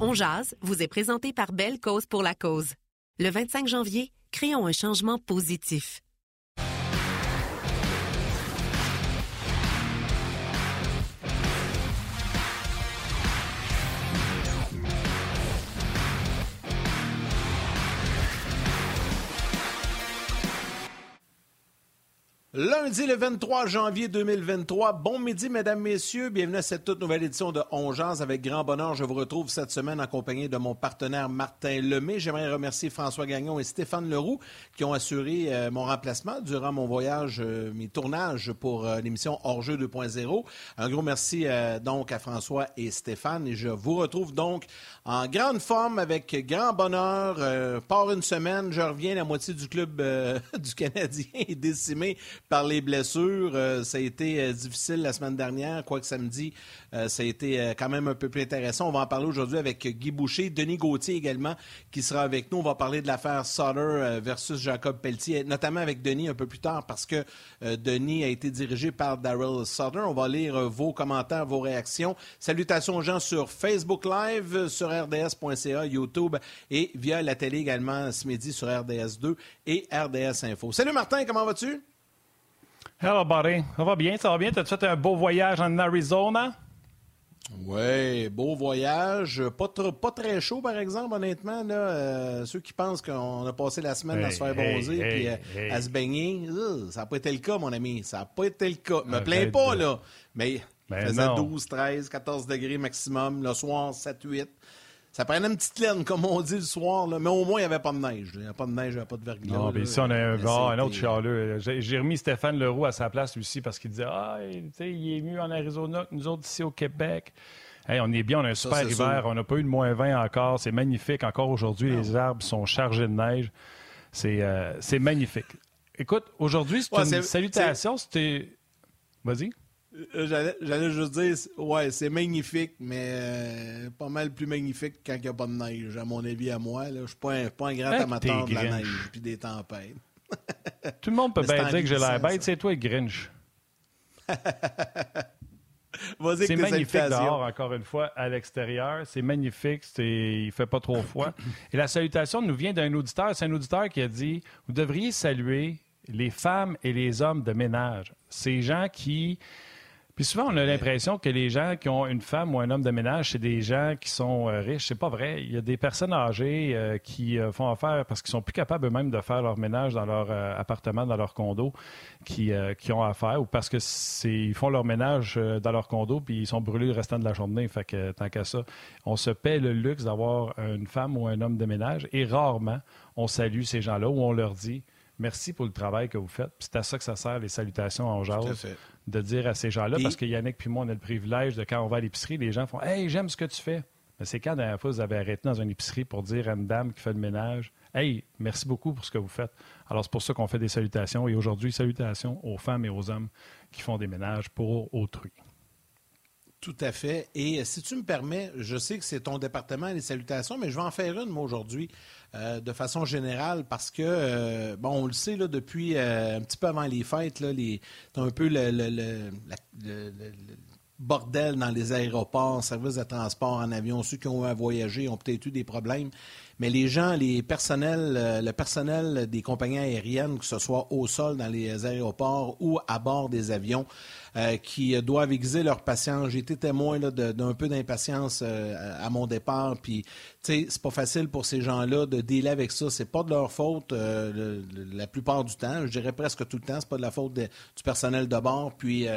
On Jazz vous est présenté par Belle Cause pour la Cause. Le 25 janvier, créons un changement positif. Lundi le 23 janvier 2023. Bon midi, mesdames, messieurs. Bienvenue à cette toute nouvelle édition de Ongeance. Avec grand bonheur, je vous retrouve cette semaine en compagnie de mon partenaire Martin Lemay. J'aimerais remercier François Gagnon et Stéphane Leroux qui ont assuré euh, mon remplacement durant mon voyage, euh, mes tournages pour euh, l'émission Hors-jeu 2.0. Un gros merci donc à François et Stéphane. Et je vous retrouve donc en grande forme avec grand bonheur. par une semaine, je reviens. La moitié du club du Canadien est décimé par les blessures. Euh, ça a été euh, difficile la semaine dernière, quoique samedi, euh, ça a été quand même un peu plus intéressant. On va en parler aujourd'hui avec Guy Boucher, Denis Gauthier également, qui sera avec nous. On va parler de l'affaire Sutter versus Jacob Pelletier, notamment avec Denis un peu plus tard, parce que Denis a été dirigé par Daryl Sutter. On va lire vos commentaires, vos réactions. Salutations aux gens sur Facebook Live, sur rds.ca, YouTube et via la télé également ce midi sur RDS2 et RDS Info. Salut Martin, comment vas-tu? Hello, buddy. Ça va bien, ça va bien? T'as fait un beau voyage en Arizona? Oui, beau voyage. Pas, pas très chaud, par exemple, honnêtement. Là, euh, ceux qui pensent qu'on a passé la semaine à se faire bronzer et euh, à se baigner, euh, ça n'a pas été le cas, mon ami. Ça n'a pas été le cas. Me plains pas, là. Mais il ben faisait 12, 13, 14 degrés maximum. Le soir, 7, 8. Ça prenait une petite laine, comme on dit le soir, là, mais au moins, il n'y avait pas de neige. Il n'y avait pas de neige, il n'y avait pas de verglas. Non, mais ici, on a un, un autre chaleur. J'ai remis Stéphane Leroux à sa place aussi parce qu'il disait Ah, il est mieux en Arizona que nous autres ici au Québec. on est bien, on a un super hiver, on n'a pas eu de moins 20 encore, c'est magnifique. Encore aujourd'hui, les arbres sont chargés de neige. C'est euh, magnifique. Écoute, aujourd'hui, c'est une salutation. C'était. Vas-y. Euh, j'allais juste dire, ouais, c'est magnifique, mais euh, pas mal plus magnifique quand il n'y a pas de neige, à mon avis, à moi. Je ne suis pas un, pas un grand amateur de la neige et des tempêtes. Tout le monde peut bien dire que j'ai l'air bête, c'est toi, Grinch. c'est magnifique dehors, encore une fois, à l'extérieur. C'est magnifique, il fait pas trop froid. Et la salutation nous vient d'un auditeur. C'est un auditeur qui a dit Vous devriez saluer les femmes et les hommes de ménage. Ces gens qui puis souvent, on a l'impression que les gens qui ont une femme ou un homme de ménage, c'est des gens qui sont euh, riches. C'est pas vrai. Il y a des personnes âgées euh, qui euh, font affaire parce qu'ils sont plus capables eux-mêmes de faire leur ménage dans leur appartement, dans leur condo, qui, qui ont affaire, ou parce que c'est ils font leur ménage dans leur condo puis ils sont brûlés le restant de la journée. Fait que tant qu'à ça, on se paie le luxe d'avoir une femme ou un homme de ménage et rarement on salue ces gens-là ou on leur dit merci pour le travail que vous faites. C'est à ça que ça sert les salutations en jazz de dire à ces gens-là, parce que Yannick puis moi, on a le privilège de quand on va à l'épicerie, les gens font Hey, j'aime ce que tu fais. Mais c'est quand la dernière fois vous avez arrêté dans une épicerie pour dire à une dame qui fait le ménage Hey, merci beaucoup pour ce que vous faites. Alors, c'est pour ça qu'on fait des salutations. Et aujourd'hui, salutations aux femmes et aux hommes qui font des ménages pour autrui. Tout à fait. Et si tu me permets, je sais que c'est ton département, les salutations, mais je vais en faire une, moi, aujourd'hui. Euh, de façon générale parce que, euh, bon, on le sait, là, depuis euh, un petit peu avant les fêtes, là, les, un peu le, le, bordel dans les aéroports, services de transport en avion, ceux qui ont eu à voyager ont peut-être eu des problèmes. Mais les gens, les personnels, le personnel des compagnies aériennes, que ce soit au sol dans les aéroports ou à bord des avions, euh, qui doivent aiguiser leur patience. J'ai été témoin d'un peu d'impatience euh, à mon départ. Puis, tu c'est pas facile pour ces gens-là de dealer avec ça. C'est pas de leur faute euh, la plupart du temps. Je dirais presque tout le temps. C'est pas de la faute du personnel de bord. Puis,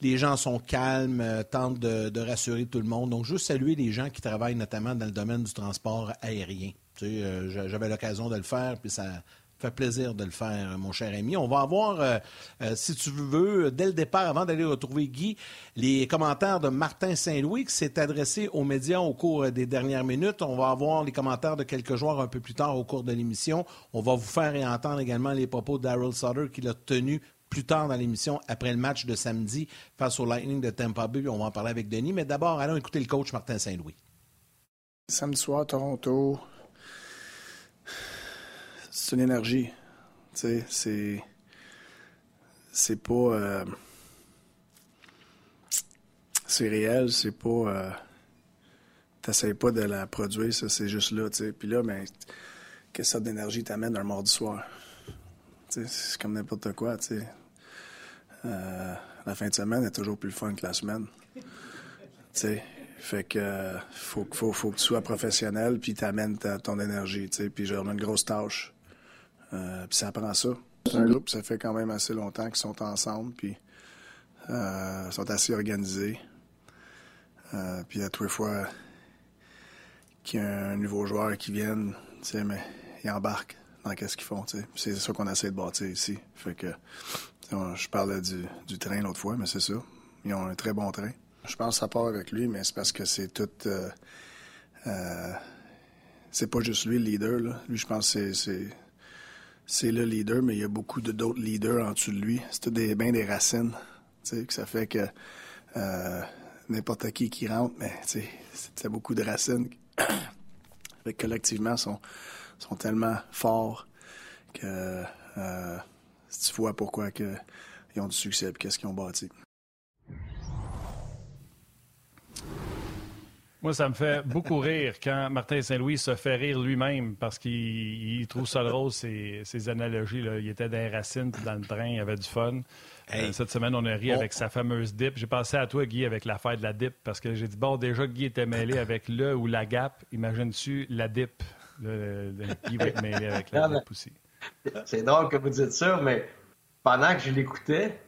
les gens sont calmes, tentent de, rassurer tout le monde. Donc, juste saluer les gens qui travaillent notamment dans le domaine du transport aérien. J'avais l'occasion de le faire, puis ça, fait plaisir de le faire, mon cher ami. On va avoir, euh, euh, si tu veux, dès le départ, avant d'aller retrouver Guy, les commentaires de Martin Saint-Louis qui s'est adressé aux médias au cours des dernières minutes. On va avoir les commentaires de quelques joueurs un peu plus tard au cours de l'émission. On va vous faire et entendre également les propos d'Harold Sutter qu'il a tenus plus tard dans l'émission, après le match de samedi face au Lightning de Tampa Bay. On va en parler avec Denis. Mais d'abord, allons écouter le coach Martin Saint-Louis. Samedi soir, Toronto, c'est une énergie. Tu sais, c'est. C'est pas. Euh, c'est réel, c'est pas. Euh, t'essayes pas de la produire, ça, c'est juste là, tu sais. Puis là, ben, quelle sorte d'énergie t'amène un mardi soir? c'est comme n'importe quoi, tu sais. Euh, la fin de semaine est toujours plus fun que la semaine. Tu sais, fait que faut, faut, faut que tu sois professionnel puis t'amènes ton énergie, tu sais. Puis j'ai une grosse tâche. Euh, puis ça prend ça. C'est un groupe, ça fait quand même assez longtemps qu'ils sont ensemble, puis euh, sont assez organisés. Euh, puis à tous les fois qu'il y a un nouveau joueur qui vient, tu sais, mais ils embarquent dans qu'est-ce qu'ils font, tu sais. C'est ça qu'on essaie de bâtir ici. Fait que je parlais du, du train l'autre fois, mais c'est ça. Ils ont un très bon train. Je pense que ça part avec lui, mais c'est parce que c'est tout. Euh, euh, c'est pas juste lui le leader. Là. Lui, je pense que c'est, c'est le leader, mais il y a beaucoup d'autres leaders en dessous de lui. C'est des, bien des racines. Que ça fait que euh, n'importe qui qui rentre, mais c'est beaucoup de racines. collectivement, sont, sont tellement forts que euh, tu vois pourquoi ils ont du succès et qu'est-ce qu'ils ont bâti. Moi, ça me fait beaucoup rire quand Martin Saint-Louis se fait rire lui-même parce qu'il trouve ça drôle, ses, ses analogies. Là. Il était dans les racines, dans le train, il avait du fun. Euh, cette semaine, on a ri avec sa fameuse dip. J'ai pensé à toi, Guy, avec l'affaire de la dip parce que j'ai dit, bon, déjà, Guy était mêlé avec le ou la gap. Imagine-tu la dip? Le, Guy va être mêlé avec la dip aussi. C'est drôle que vous dites ça, mais pendant que je l'écoutais,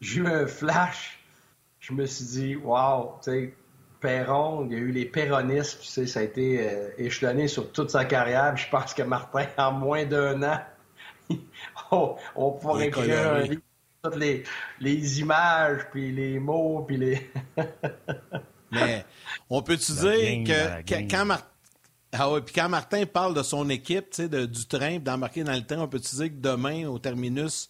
j'ai eu un flash. Je me suis dit, wow, tu sais, Perron, il y a eu les péronistes, tu sais, ça a été euh, échelonné sur toute sa carrière. je pense que Martin, en moins d'un an, on, pourrait écrire un livre toutes les, les, images, puis les mots, puis les. Mais on peut-tu dire que, quand, ah quand Martin parle de son équipe, de, du train, d'embarquer dans le train, on peut-tu dire que demain, au terminus,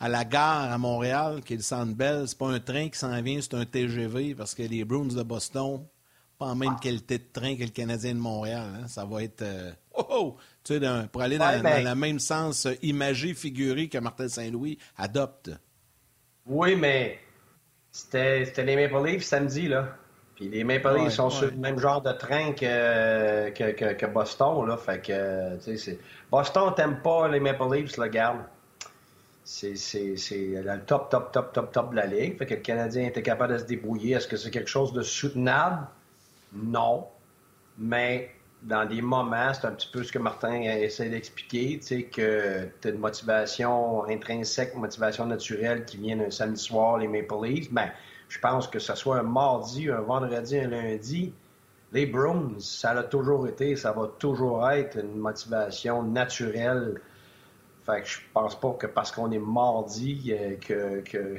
à la gare à Montréal, qui est le Centre Bell, c'est pas un train qui s'en vient, c'est un TGV parce que les Bruins de Boston, pas en même qualité de train que le Canadien de Montréal. Hein. Ça va être. Euh, oh, oh, tu sais, pour aller dans, ben le même sens euh, imagé, figuré que Martin Saint-Louis adopte. Oui, mais c'était les Maple Leafs samedi, là. Puis les Maple Leafs sont sur le même genre de train que, que, que, Boston, là. Fait que, tu sais, Boston t'aime pas les Maple Leafs, là, garde c'est le top, top, top, top, top de la Ligue. Fait que le Canadien était capable de se débrouiller. Est-ce que c'est quelque chose de soutenable? Non. Mais dans des moments, c'est un petit peu ce que Martin essaie d'expliquer, tu sais, que tu as une motivation intrinsèque, une motivation naturelle qui vient un samedi soir, les Maple Leafs. Ben, je pense que ce soit un mardi, un vendredi, un lundi, les Bruins, ça a toujours été, ça va toujours être une motivation naturelle fait que je pense pas que parce qu'on est mardi euh, que,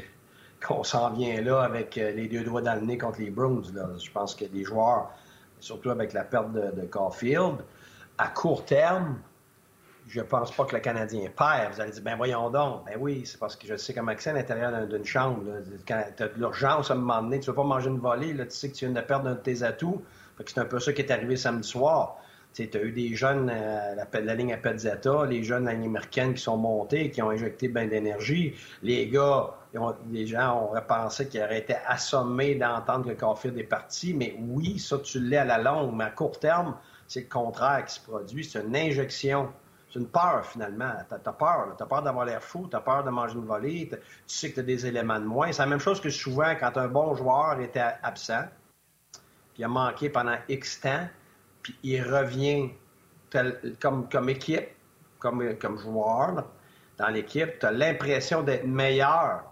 qu'on s'en vient là avec euh, les deux doigts dans le nez contre les Bruins. Je pense que les joueurs, surtout avec la perte de, Caulfield, à court terme, je pense pas que le Canadien perd. Vous allez dire, ben voyons donc. Ben oui, c'est parce que je sais comme accès à l'intérieur d'une chambre. Quand tu as de l'urgence à un moment donné, tu veux pas manger une volée, tu sais que tu viens de perdre un de tes atouts. c'est un peu ça qui est arrivé samedi soir. Tu as eu des jeunes, euh, la, ligne à Petzetta, les jeunes américaines qui sont montés, qui ont injecté bien d'énergie. Les gars, les gens auraient pensé qu'ils auraient été assommés d'entendre que Caulfield est parti. Mais oui, ça, tu l'es à la longue. Mais à court terme, c'est le contraire qui se produit. C'est une injection. C'est une peur, finalement. Tu as, peur. Tu as peur d'avoir l'air fou. Tu as peur de manger une volée. Tu sais que tu as des éléments de moins. C'est la même chose que souvent quand un bon joueur était absent, puis a manqué pendant X temps puis il revient comme, équipe, comme, joueur dans l'équipe, tu as l'impression d'être meilleur,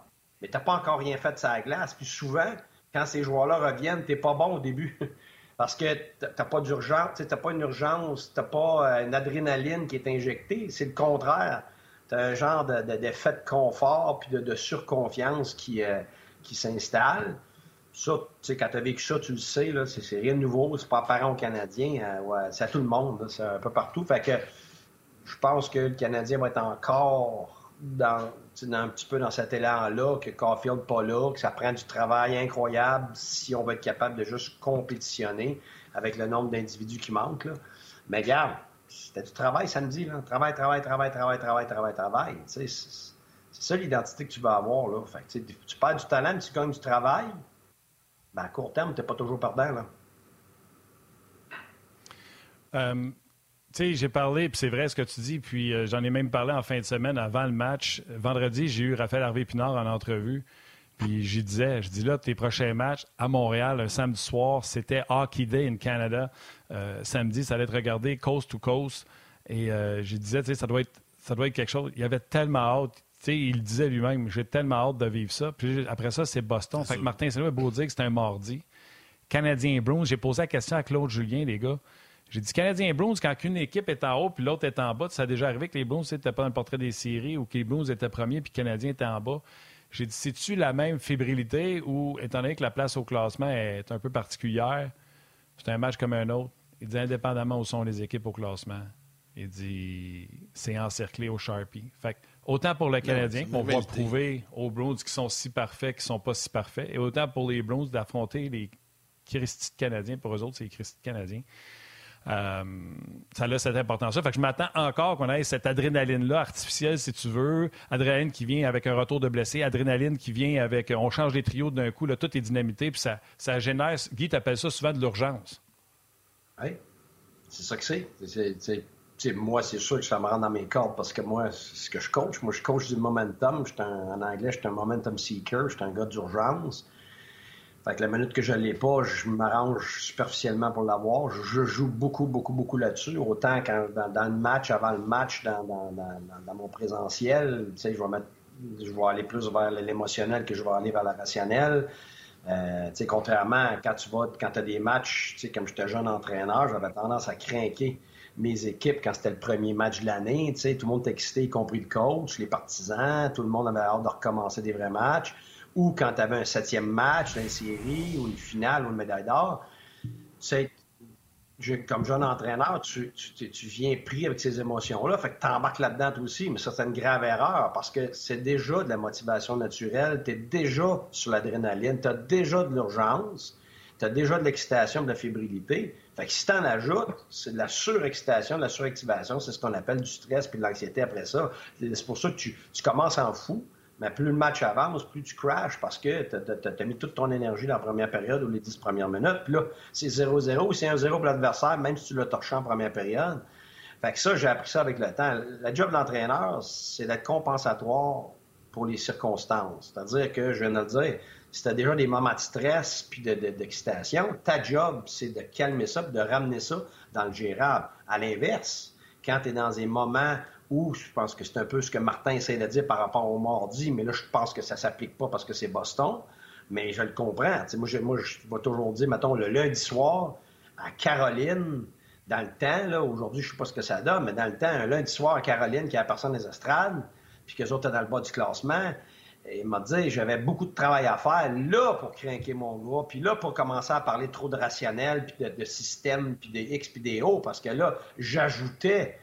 mais tu pas encore rien fait de sa glace. Puis souvent, quand ces joueurs-là reviennent, tu pas bon au début. Parce que tu n'as pas d'urgence, tu n'as pas une urgence, tu n'as pas euh, une adrénaline qui est injectée. C'est le contraire. Tu as un genre d'effet de, confort puis de, surconfiance qui, euh, qui s'installe. Ça, tu sais, quand tu as vécu ça, tu le sais, là, c'est, rien de nouveau. C'est pas apparent aux Canadiens. Euh, c'est à tout le monde. c'est un peu partout. Fait que je pense que le Canadien va être encore dans, un petit peu dans cet élan-là, que Caulfield pas là, que ça prend du travail incroyable si on va être capable de juste compétitionner avec le nombre d'individus qui manquent. Là. Mais regarde, c'était du travail samedi. Là. Travail, travail, travail, travail, travail, travail, travail. C'est, ça l'identité que tu vas avoir. Là. Fait que, tu perds du talent, tu gagnes du travail ben, à court terme, tu n'es pas toujours perdant. Là. Euh, j'ai parlé, puis c'est vrai ce que tu dis, puis euh, j'en ai même parlé en fin de semaine avant le match. Vendredi, j'ai eu Raphaël Harvey-Pinard en entrevue. Puis j'y disais, je dis là, tes prochains matchs à Montréal, un samedi soir, c'était Hockey Day in Canada. Euh, samedi, ça allait être regardé coast to coast. Et je disais, ça doit être ça doit être quelque chose. Il avait tellement hâte. Il disait lui-même, j'ai tellement hâte de vivre ça. Puis après ça, c'est Boston. Fait que Martin saint a beau dire que c'était un mardi. Canadien Bruins, j'ai posé la question à Claude Julien, les gars. J'ai dit Canadien Bruins, quand une équipe est en haut puis l'autre est en bas, ça a déjà arrivé que les Bruins n'étaient pas dans le portrait des séries ou que les Bruins étaient premiers puis que les Canadiens étaient en bas. J'ai dit, c'est-tu la même fébrilité ou, étant donné que la place au classement est un peu particulière, c'est un match comme un autre? Il dit, indépendamment où sont les équipes au classement, il dit, c'est encerclé au Sharpie. Fait autant pour le Canadien, qu'on va prouver aux Bruins qui sont si parfaits, qui sont pas si parfaits, et autant pour les Bruins d'affronter les Christy Canadiens. Pour eux autres, c'est les Christy Canadiens. Euh, ça a cette importance-là. Fait que je m'attends encore qu'on ait cette adrénaline-là artificielle, si tu veux. Adrénaline qui vient avec un retour de blessé, adrénaline qui vient avec on change les trios d'un coup, là, tout est dynamité, puis ça, ça génère. Guy, t'appelles ça souvent de l'urgence. Oui, c'est ça que c'est. Moi, c'est sûr que ça me rend dans mes cordes parce que moi, ce que je coach. Moi, je coach du momentum. en anglais, je suis un momentum seeker. Je suis un gars d'urgence. Fait que la minute que je l'ai pas, je m'arrange superficiellement pour l'avoir. Je, joue beaucoup, beaucoup, beaucoup là-dessus. Autant quand, dans, le match, avant le match, dans, mon présentiel, je vais mettre, je vais aller plus vers l'émotionnel que je vais aller vers la rationnelle. Euh, contrairement quand tu vas, quand as des matchs, comme j'étais jeune entraîneur, j'avais tendance à craquer mes équipes quand c'était le premier match de l'année. Tu sais, tout le monde était excité, y compris le coach, les partisans, tout le monde avait hâte de recommencer des vrais matchs ou quand tu avais un septième match d'une série ou une finale ou une médaille d'or, comme jeune entraîneur, tu, viens pris avec ces émotions-là. Fait que tu embarques là-dedans aussi, mais ça, c'est une grave erreur parce que c'est déjà de la motivation naturelle, tu es déjà sur l'adrénaline, tu as déjà de l'urgence, tu as déjà de l'excitation, de la fébrilité. Fait que si tu en ajoutes, c'est de la surexcitation, de la suractivation, c'est ce qu'on appelle du stress puis de l'anxiété après ça. C'est pour ça que tu, commences en fou. Mais plus le match avance, plus tu crashes parce que tu as, mis toute ton énergie dans la première période ou les dix premières minutes. Puis là, c'est 0-0 ou c'est 1-0 pour l'adversaire, même si tu l'as torché en première période. Fait que ça, j'ai appris ça avec le temps. La job de l'entraîneur, c'est d'être compensatoire pour les circonstances. C'est-à-dire que, je viens de le dire, si tu as déjà des moments de stress puis d'excitation, ta job, c'est de calmer ça de ramener ça dans le gérable. À l'inverse, quand tu es dans des moments ou je pense que c'est un peu ce que Martin essaie de dire par rapport au mardi, mais là, je pense que ça s'applique pas parce que c'est Boston. Mais je le comprends. moi, je, moi, je vais toujours dire, mettons, le lundi soir, à Caroline, dans le temps, là, aujourd'hui, je ne sais pas ce que ça donne, mais dans le temps, un lundi soir à Caroline, qui a personne des estrades, puis qu'eux autres étaient dans le bas du classement, il m'a dit, j'avais beaucoup de travail à faire là pour craquer mon gars, puis là pour commencer à parler trop de rationnel, puis de, de système, puis des X, puis des O, parce que là, j'ajoutais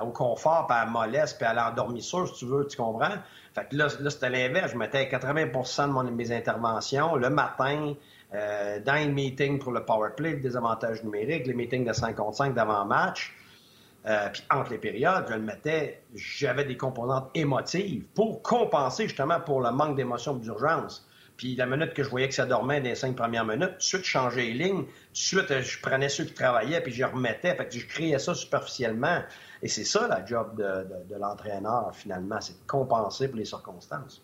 au confort, puis à la mollesse, puis à l'endormissure, si tu veux, tu comprends? Fait que là, là c'était l'inverse. Je mettais 80% de mes interventions le matin, euh, dans les meetings pour le power play, le désavantage numérique, les meetings de 5 contre 5 d'avant-match. Euh, puis entre les périodes, je le mettais, j'avais des composantes émotives pour compenser justement pour le manque d'émotion d'urgence. Puis la minute que je voyais que ça dormait dans les cinq premières minutes, de suite, je changeais les lignes. De suite, je prenais ceux qui travaillaient, puis je remettais. Fait que je créais ça superficiellement. Et c'est ça, la job de, l'entraîneur, finalement, c'est de compenser pour les circonstances.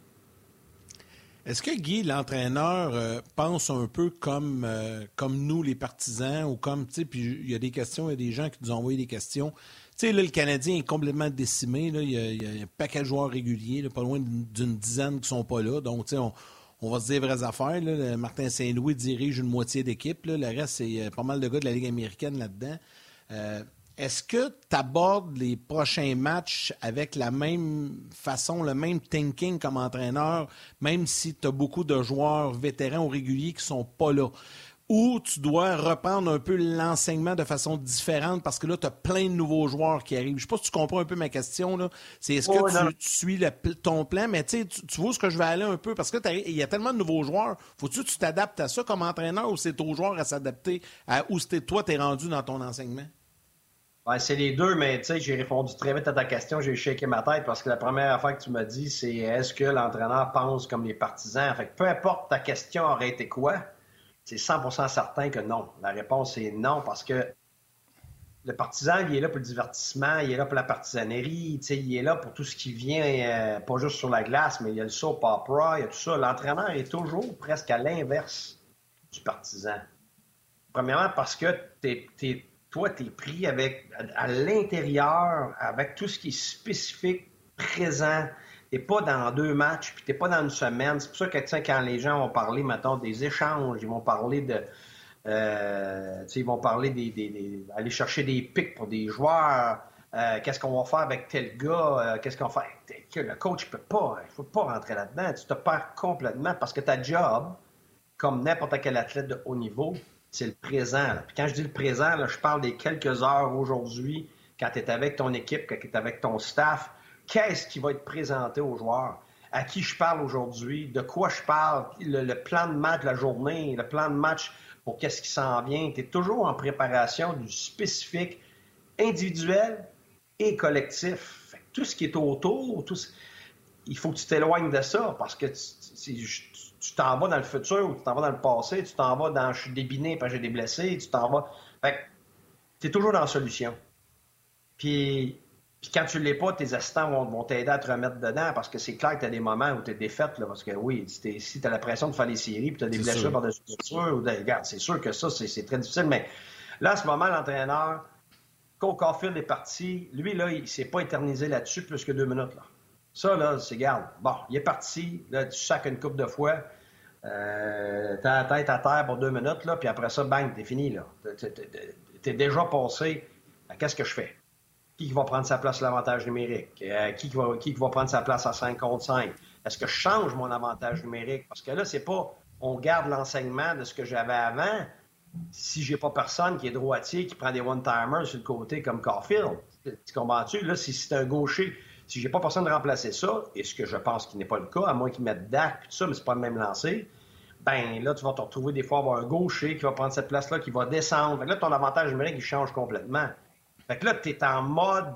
Est-ce que Guy, l'entraîneur, euh, pense un peu comme, euh, comme nous, les partisans, ou comme, tu sais, puis il y a des questions, il y a des gens qui nous ont envoyé des questions. Tu sais, là, le Canadien est complètement décimé. Il, y a, un paquet de joueurs réguliers, pas loin d'une dizaine qui sont pas là. Donc, tu sais, on, va se dire vraies affaires. Martin Saint-Louis dirige une moitié d'équipe. Le reste, c'est euh, pas mal de gars de la Ligue américaine là-dedans. Est-ce que tu abordes les prochains matchs avec la même façon, le même thinking comme entraîneur, même si tu as beaucoup de joueurs vétérans ou réguliers qui ne sont pas là? ou tu dois reprendre un peu l'enseignement de façon différente parce que là, tu as plein de nouveaux joueurs qui arrivent. Je sais pas si tu comprends un peu ma question. Là. C'est est-ce que tu, suis ton plan, mais tu, tu vois ce que je vais aller un peu parce que il y a tellement de nouveaux joueurs. Faut-tu que tu t'adaptes à ça comme entraîneur ou c'est aux joueurs à s'adapter à où toi, tu es rendu dans ton enseignement? C'est les deux, mais tu sais, j'ai répondu très vite à ta question. J'ai shaké ma tête parce que la première affaire que tu m'as dit, c'est est-ce que l'entraîneur pense comme les partisans? Fait que peu importe ta question aurait été quoi, c'est 100% certain que non. La réponse est non parce que le partisan, il est là pour le divertissement, il est là pour la partisanerie, il est là pour tout ce qui vient, euh, pas juste sur la glace, mais il y a le soap opera, il y a tout ça. L'entraîneur est toujours presque à l'inverse du partisan. Premièrement, parce que toi, tu es pris avec, à, l'intérieur, avec tout ce qui est spécifique, présent. Tu pas dans deux matchs, puis tu pas dans une semaine. C'est pour ça que quand les gens vont parler, maintenant des échanges, ils vont parler de euh, ils vont parler des, aller chercher des pics pour des joueurs. Euh, qu'est-ce qu'on va faire avec tel gars? Euh, qu'est-ce qu'on faire? Le coach ne peut pas, il faut pas rentrer là-dedans. Tu te perds complètement parce que ta job, comme n'importe quel athlète de haut niveau, c'est le présent. Quand je dis le présent, je parle des quelques heures aujourd'hui, quand tu es avec ton équipe, quand tu es avec ton staff. Qu'est-ce qui va être présenté aux joueurs? À qui je parle aujourd'hui? De quoi je parle? Le, plan de match de la journée, le plan de match pour qu'est-ce qui s'en vient? Tu es toujours en préparation du spécifique individuel et collectif. tout ce qui est autour, tout il faut que tu t'éloignes de ça parce que tu t'en vas dans le futur ou tu t'en vas dans le passé, tu t'en vas dans je suis débiné parce que j'ai des blessés, tu t'en vas. tu es toujours dans la solution. Puis puis quand tu ne l'es pas, tes assistants vont, t'aider à te remettre dedans parce que c'est clair que tu as des moments où tu es défaite. Là, parce que oui, si tu as la pression de faire les séries puis tu as des blessures par-dessus blessures, ou regarde, c'est sûr que ça, c'est très difficile. Mais là, à ce moment, l'entraîneur, Cole Caulfield est parti. Lui, là, il ne s'est pas éternisé là-dessus plus que deux minutes. Là. Ça, là, c'est garde. Bon, il est parti. Là, tu sacs une coupe de fois. Euh, t'as la tête à terre pour deux minutes, là, puis après ça, bang, t'es fini. là. T'es déjà passé qu'est-ce que je fais? qui va prendre sa place à l'avantage numérique? Qui, va, qui va prendre sa place à 5 contre 5? Est-ce que je change mon avantage numérique? Parce que là, c'est pas on garde l'enseignement de ce que j'avais avant si j'ai pas personne qui est droitier, qui prend des one-timers sur le côté comme Caulfield. Tu comprends-tu? Là, si c'est un gaucher, si j'ai pas personne de remplacer ça, et ce que je pense qui n'est pas le cas, à moins qu'ils mettent Dak et tout ça, mais c'est pas le même lancer, ben là, tu vas te retrouver des fois avoir un gaucher qui va prendre cette place-là, qui va descendre. là, ton avantage numérique, il change complètement. Fait que là, tu es en mode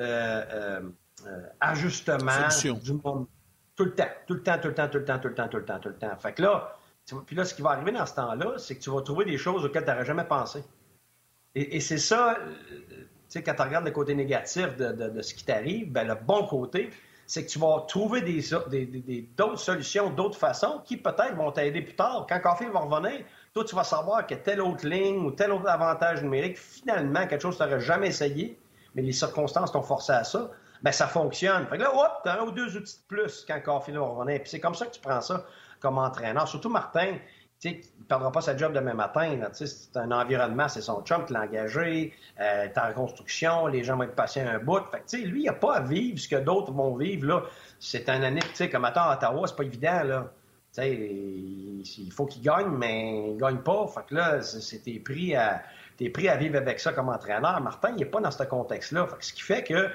euh, euh, euh, ajustement du monde. Tout le temps, tout le temps, tout le temps, tout le temps, tout le temps, tout le temps, tout le temps. Fait que là, puis là, ce qui va arriver dans ce temps-là, c'est que tu vas trouver des choses auxquelles tu n'aurais jamais pensé. Et, c'est ça, sais, quand tu regardes le côté négatif de, ce qui t'arrive, ben, le bon côté, c'est que tu vas trouver des, d'autres solutions, d'autres façons qui peut-être vont t'aider plus tard. Quand Coffee va revenir, toi, tu vas savoir que telle autre ligne ou tel autre avantage numérique, finalement, quelque chose que tu n'aurais jamais essayé, mais les circonstances t'ont forcé à ça, ben ça fonctionne. Fait que là, hop, tu as un ou deux outils de plus quand Coffee va revenir. Puis c'est comme ça que tu prends ça comme entraîneur. Surtout Martin, il ne perdra pas sa job demain matin. C'est un environnement, c'est son chum qui l'a engagé, euh, t'es en construction, les gens vont être patients un bout. Fait lui, il n'a pas à vivre ce que d'autres vont vivre. Là. C'est un année, comme à Ottawa, c'est pas évident. Là. il faut qu'il gagne, mais il ne gagne pas. Fait que là, t'es pris, à, vivre avec ça comme entraîneur. Martin, il n'est pas dans ce contexte-là. ce qui fait que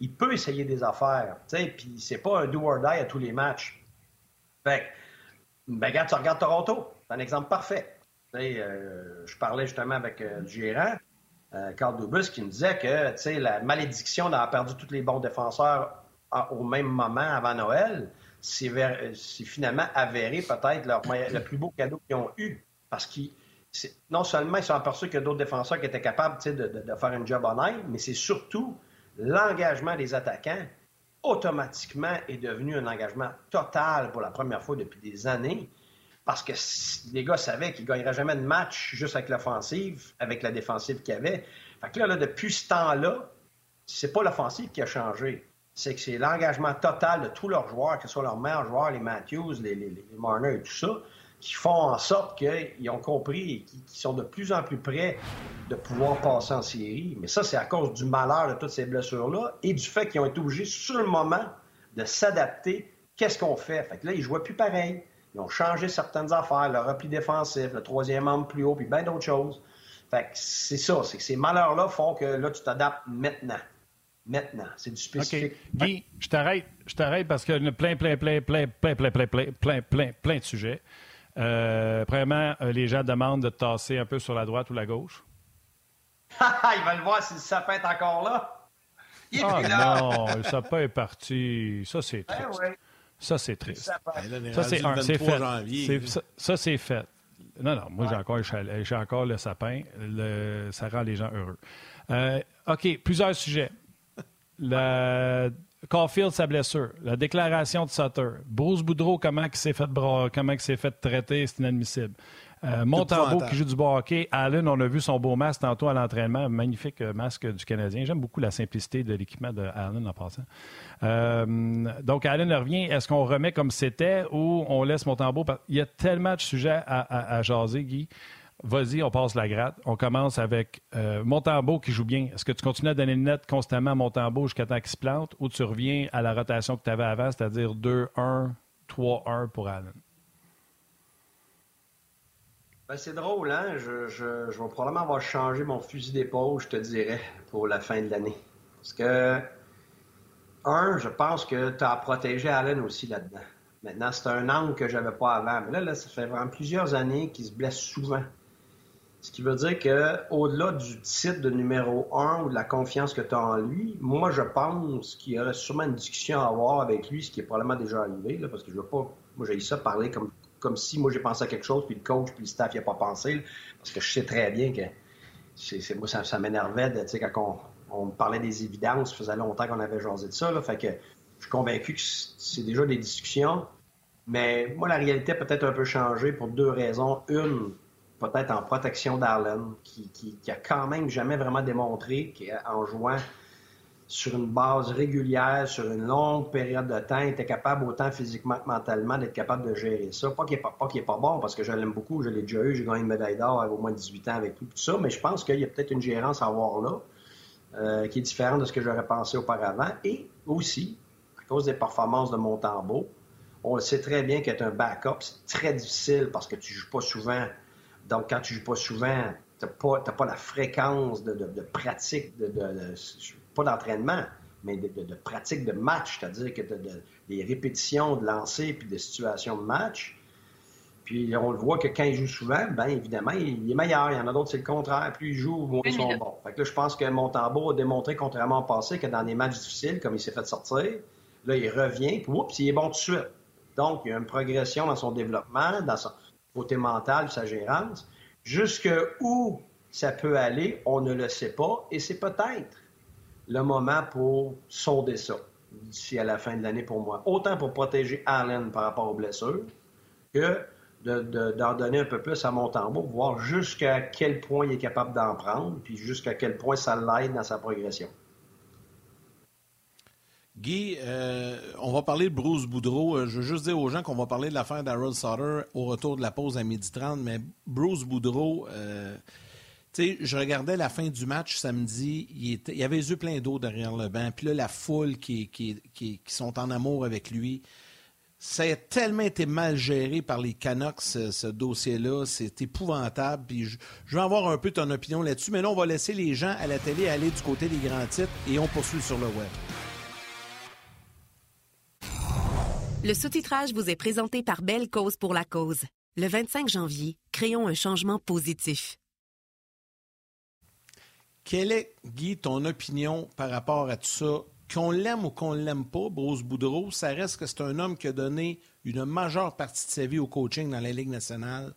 il peut essayer des affaires. Puis c'est pas un do or die à tous les matchs. Fait ben, regarde, tu regardes Toronto. C'est un exemple parfait. Euh, je parlais justement avec euh, le gérant, euh, Carl Dubus, qui me disait que la malédiction d'avoir perdu tous les bons défenseurs au même moment avant Noël, c'est finalement avéré peut-être le plus beau cadeau qu'ils ont eu. Parce que non seulement ils sont aperçus que d'autres défenseurs qui étaient capables de, de, faire un job honnête, mais c'est surtout l'engagement des attaquants automatiquement est devenu un engagement total pour la première fois depuis des années parce que les gars savaient qu'ils ne gagneraient jamais de match juste avec l'offensive, avec la défensive qu'il y avait. Fait que là, depuis ce temps-là, c'est pas l'offensive qui a changé. C'est que c'est l'engagement total de tous leurs joueurs, que ce soit leurs meilleurs joueurs, les Matthews, les, les, Marner et tout ça, qui font en sorte qu'ils ont compris et qu'ils sont de plus en plus près de pouvoir passer en série. Mais ça, c'est à cause du malheur de toutes ces blessures-là et du fait qu'ils ont été obligés sur le moment de s'adapter. Qu'est-ce qu'on fait? Fait que là, ils jouaient plus pareil. Ils ont changé certaines affaires, le repli défensif, le troisième membre plus haut, puis bien d'autres choses. Fait que c'est ça, c'est que ces malheurs-là font que là, tu t'adaptes maintenant. Maintenant, c'est du spécifique. Guy, je t'arrête, je t'arrête parce qu'il y a plein, plein, plein, plein, plein, plein, plein, plein, plein, plein, plein de sujets. Euh, premièrement, les gens demandent de te tasser un peu sur la droite ou la gauche. Ils veulent voir si le sapin est encore là. Il ah là. non, le sapin est parti. Ça, c'est triste. Ça, c'est triste. Ça, c'est un. C'est fait. Ça, c'est fait. non, non, moi, j'ai encore, j'ai encore le sapin. ça rend les gens heureux. Euh, OK, plusieurs sujets. La... Caulfield, sa blessure. La déclaration de Sutter. Bruce Boudreau, comment il s'est fait, comment il s'est fait traiter, c'est inadmissible. Euh, Montembeau qui joue du bon hockey. Allen, on a vu son beau masque tantôt à l'entraînement. Magnifique euh, masque du Canadien. J'aime beaucoup la simplicité de l'équipement de Allen en passant. Euh, donc, Allen revient. Est-ce qu'on remet comme c'était ou on laisse Montembeau? Il y a tellement de sujets à, jaser, Guy. Vas-y, on passe la gratte. On commence avec euh, Montembeau qui joue bien. Est-ce que tu continues à donner une net constamment à Montembeau jusqu'à temps qu'il se plante ou tu reviens à la rotation que tu avais avant, c'est-à-dire 2-1, 3-1 pour Allen? Ben, c'est drôle, hein? Je, je, vais probablement avoir changé mon fusil d'épaule, je te dirais, pour la fin de l'année. Parce que, un, je pense que tu as protégé Allen aussi là-dedans. Maintenant, c'est un angle que j'avais pas avant. Mais là, là, ça fait vraiment plusieurs années qu'il se blesse souvent. Ce qui veut dire qu'au-delà du titre de numéro un ou de la confiance que tu as en lui, moi, je pense qu'il y aurait sûrement une discussion à avoir avec lui, ce qui est probablement déjà arrivé, là, parce que je veux pas. Moi, j'ai eu ça parler comme comme si moi j'ai pensé à quelque chose, puis le coach, puis le staff n'y a pas pensé. parce que je sais très bien que c'est, moi, ça, m'énervait quand on, me parlait des évidences. Ça faisait longtemps qu'on avait jasé de ça. Là, fait que je suis convaincu que c'est déjà des discussions. Mais moi, la réalité a peut-être un peu changé pour deux raisons. Une, peut-être en protection d'Arlen, qui, a quand même jamais vraiment démontré qu'en jouant sur une base régulière, sur une longue période de temps, était capable autant physiquement que mentalement d'être capable de gérer ça. Pas qu'il n'est pas, bon, parce que je l'aime beaucoup, je l'ai déjà eu, j'ai gagné une médaille d'or au moins 18 ans avec lui, tout ça, mais je pense qu'il y a peut-être une gérance à avoir là, euh, qui est différente de ce que j'aurais pensé auparavant. Et aussi, à cause des performances de Montembeau, on le sait très bien qu'être un backup, c'est très difficile parce que tu joues pas souvent. Donc, quand tu joues pas souvent, tu n'as pas, pas, la fréquence de, pratique, de, pas d'entraînement, mais de, pratique de match, c'est-à-dire que des répétitions de lancer puis de situations de match. Puis on le voit que quand il joue souvent, bien évidemment, il, est meilleur. Il y en a d'autres, c'est le contraire. Plus il joue, moins ils sont bons. Fait que là, je pense que Montembeau a démontré, contrairement au passé, que dans des matchs difficiles, comme il s'est fait sortir, là, il revient, puis oups, il est bon tout de suite. Donc, il y a une progression dans son développement, dans son côté mental, sa gérance. Jusque où ça peut aller, on ne le sait pas, et c'est peut-être le moment pour sonder ça d'ici à la fin de l'année pour moi. Autant pour protéger Allen par rapport aux blessures que d'en donner un peu plus à Montembeau, voir jusqu'à quel point il est capable d'en prendre, puis jusqu'à quel point ça l'aide dans sa progression. Guy, euh, on va parler de Bruce Boudreau. Euh, je veux juste dire aux gens qu'on va parler de l'affaire d'Harold Sutter au retour de la pause à midi 30, mais Bruce Boudreau, euh, sais, je regardais la fin du match samedi, il, était, avait les yeux pleins d'eau derrière le banc, puis là, la foule qui, qui, qui, sont en amour avec lui. Ça a tellement été mal géré par les Canucks, ce, dossier-là. C'est épouvantable. Puis je, je, veux avoir un peu ton opinion là-dessus. Mais là, on va laisser les gens à la télé aller du côté des grands titres et on poursuit sur le web. Le sous-titrage vous est présenté par Belle Cause pour la cause. Le 25 janvier, créons un changement positif. Quelle est, Guy, ton opinion par rapport à tout ça? Qu'on l'aime ou qu'on l'aime pas, Bruce Boudreau, ça reste que c'est un homme qui a donné une majeure partie de sa vie au coaching dans la Ligue nationale.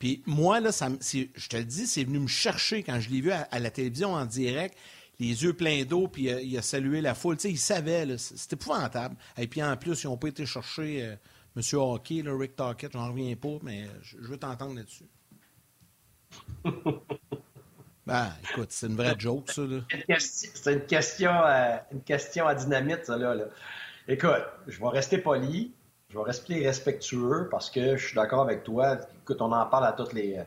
Puis moi, là, ça, je te le dis, c'est venu me chercher quand je l'ai vu à, la télévision en direct, les yeux pleins d'eau, puis il a, salué la foule. Tu sais, il savait, c'était épouvantable. Et puis en plus, ils n'ont pas été chercher euh, M. Hockey, là, Rick Tockett, j'en reviens pas, mais je, je veux t'entendre là-dessus. Ben, écoute, c'est une vraie joke, ça. C'est une question, à, une question à dynamite, ça, là, Écoute, je vais rester poli, je vais rester respectueux parce que je suis d'accord avec toi. Écoute, on en parle à toutes les,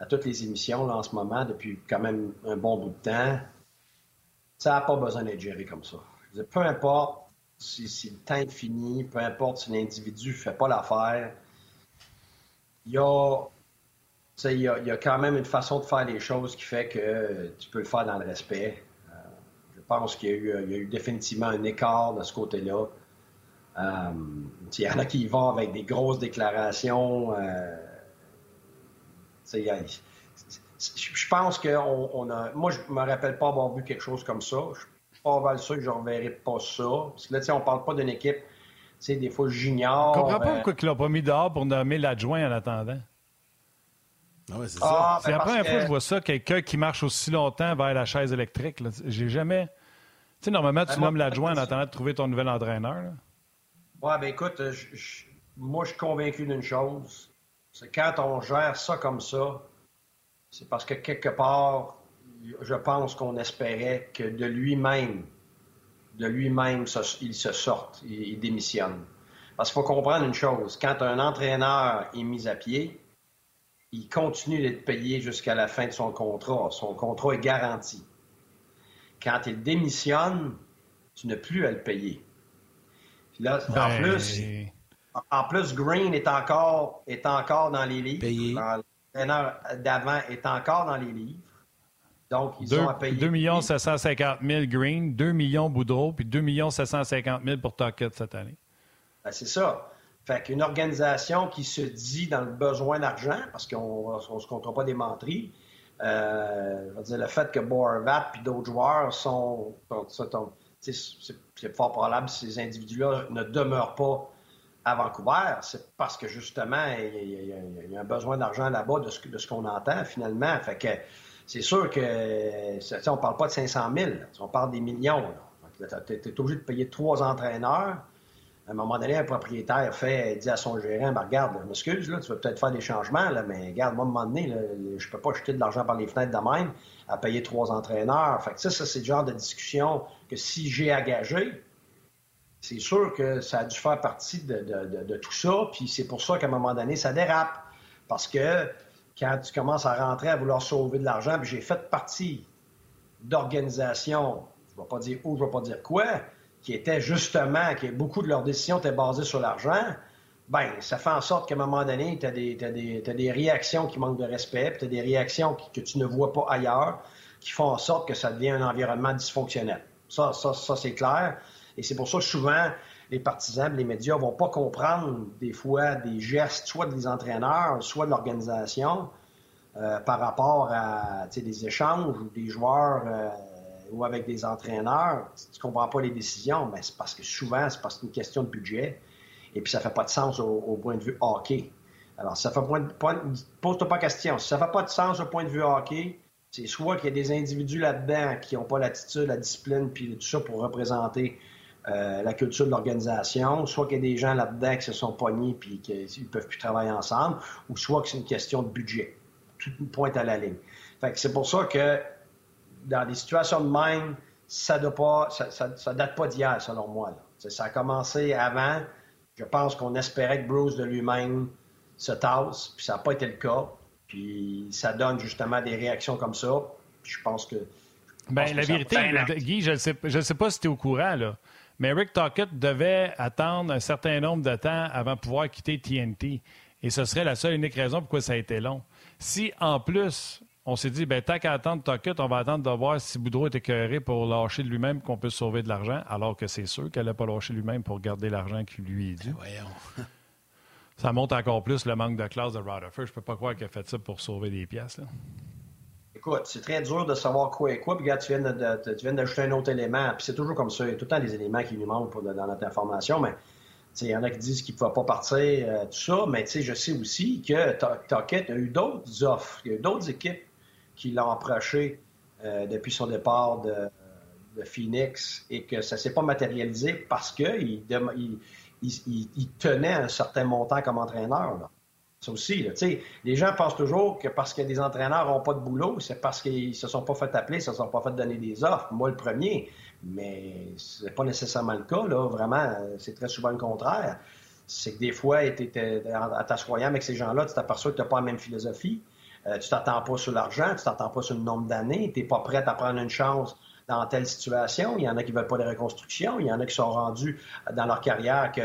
à toutes les émissions là, en ce moment depuis quand même un bon bout de temps. Ça n'a pas besoin d'être géré comme ça. peu importe si, le temps est fini, peu importe si l'individu ne fait pas l'affaire, il y a y, a quand même une façon de faire les choses qui fait que tu peux le faire dans le respect. Euh, je pense qu'il y, y, a eu définitivement un écart de ce côté-là. Euh, il y en a qui y vont avec des grosses déclarations. Euh, je pense que on, a. Moi, je me rappelle pas avoir vu quelque chose comme ça. Je suis pas mal sûr que je ne reverrai pas ça. Parce que là, on parle pas d'une équipe. Des fois, j'ignore. Je comprends pas pourquoi il l'a pas mis dehors pour nommer l'adjoint en attendant. Ah c'est ah, ben la première fois que je vois ça, quelqu'un qui marche aussi longtemps vers la chaise électrique. J'ai jamais. Tu sais, normalement, tu ben, nommes l'adjoint en attendant de trouver ton nouvel entraîneur. Oui, ben écoute, moi, je suis convaincu d'une chose. C'est quand on gère ça comme ça, c'est parce que quelque part, je pense qu'on espérait que de lui-même, de lui-même, il se sorte, il, démissionne. Parce qu'il faut comprendre une chose, quand un entraîneur est mis à pied, il continue d'être payé jusqu'à la fin de son contrat. Son contrat est garanti. Quand il démissionne, tu n'as plus à le payer. là, en ben, plus, en plus, Green est encore, est encore dans les livres. L'entraîneur d'avant est encore dans les livres. Donc, ils ont à payer. 2 750 000 Green, 2 millions Boudreau, puis 2 750 000 pour Tuckett cette année. Ben, c'est ça. Fait qu'une organisation qui se dit dans le besoin d'argent, parce qu'on ne se comptera pas des menteries, euh, je veux dire, le fait que Boervat et d'autres joueurs sont. c'est fort probable que ces individus-là ne demeurent pas à Vancouver, c'est parce que justement, il y, a, un besoin d'argent là-bas de ce, qu'on entend finalement. Fait que c'est sûr que on parle pas de 500 000, on parle des millions. Tu es, obligé de payer trois entraîneurs. À un moment donné, un propriétaire fait, dit à son gérant, ben, regarde, je m'excuse, tu vas peut-être faire des changements, là, mais regarde, moi, à un moment donné, je peux pas jeter de l'argent par les fenêtres de même à payer trois entraîneurs. Fait que ça, ça c'est le genre de discussion que si j'ai engagé, c'est sûr que ça a dû faire partie de, tout ça, puis c'est pour ça qu'à un moment donné, ça dérape. Parce que quand tu commences à rentrer à vouloir sauver de l'argent, puis j'ai fait partie d'organisations, je ne vais pas dire où, je ne vais pas dire quoi, qui étaient justement, que beaucoup de leurs décisions étaient basées sur l'argent, ben ça fait en sorte qu'à un moment donné, tu as, des réactions qui manquent de respect, puis tu as des réactions que tu ne vois pas ailleurs, qui font en sorte que ça devient un environnement dysfonctionnel. Ça, ça, ça c'est clair. Et c'est pour ça que souvent, les partisans, les médias vont pas comprendre des fois des gestes, soit des entraîneurs, soit de l'organisation, euh, par rapport à des échanges ou des joueurs euh, ou avec des entraîneurs. Si tu ne comprends pas les décisions, mais c'est parce que souvent, c'est parce que une question de budget. Et puis, ça fait pas de sens au, point de vue hockey. Alors, ça fait point, pose-toi pas question. Si ça fait pas de sens au point de vue hockey, c'est soit qu'il y a des individus là-dedans qui n'ont pas l'attitude, la discipline, puis tout ça pour représenter euh, la culture de l'organisation, soit qu'il y a des gens là-dedans qui se sont pognés puis qu'ils ne peuvent plus travailler ensemble, ou soit que c'est une question de budget. Tout pointe à la ligne. Fait que c'est pour ça que dans des situations de même, ça ne ça, date pas d'hier, selon moi. Ça a commencé avant. Je pense qu'on espérait que Bruce de lui-même se tasse, puis ça n'a pas été le cas. Puis ça donne justement des réactions comme ça. je pense que. Ben, la vérité, Guy, je ne sais, sais pas si tu es au courant, là. Mais Rick Tockett devait attendre un certain nombre de temps avant de pouvoir quitter TNT. Et ce serait la seule unique raison pourquoi ça a été long. Si, en plus, on s'est dit, ben, tant qu'à attendre Tockett, on va attendre de voir si Boudreau est écœuré pour lâcher de lui-même qu'on peut sauver de l'argent, alors que c'est sûr qu'elle n'a pas lâché lui-même pour garder l'argent qui lui est dû. Ben, ça montre encore plus le manque de classe de Rutherford. Je peux pas croire qu'il a fait ça pour sauver des pièces. Là écoute, c'est très dur de savoir quoi et quoi. Puis, regarde, tu viens, d'ajouter un autre élément. Puis, c'est toujours comme ça. Il y a tout le temps des éléments qui nous manquent dans notre information. Mais, il y en a qui disent qu'il ne pouvait pas partir, euh, tout ça. Mais, je sais aussi que Tocket a eu d'autres offres. Il y a eu d'autres équipes qui l'ont approché euh, depuis son départ de, Phoenix et que ça ne s'est pas matérialisé parce qu'il il, tenait un certain montant comme entraîneur. Là. Ça aussi, là, les gens pensent toujours que parce que des entraîneurs n'ont pas de boulot, c'est parce qu'ils se sont pas fait appeler, ils se sont pas fait donner des offres. Moi, le premier. Mais ce n'est pas nécessairement le cas. Là. Vraiment, c'est très souvent le contraire. C'est que des fois, en t'assoyant avec ces gens-là, tu t'aperçois que tu n'as pas la même philosophie. Euh, tu t'attends pas sur l'argent, tu t'attends pas sur le nombre d'années, tu n'es pas prêt à prendre une chance dans telle situation. Il y en a qui ne veulent pas de reconstruction, il y en a qui sont rendus dans leur carrière que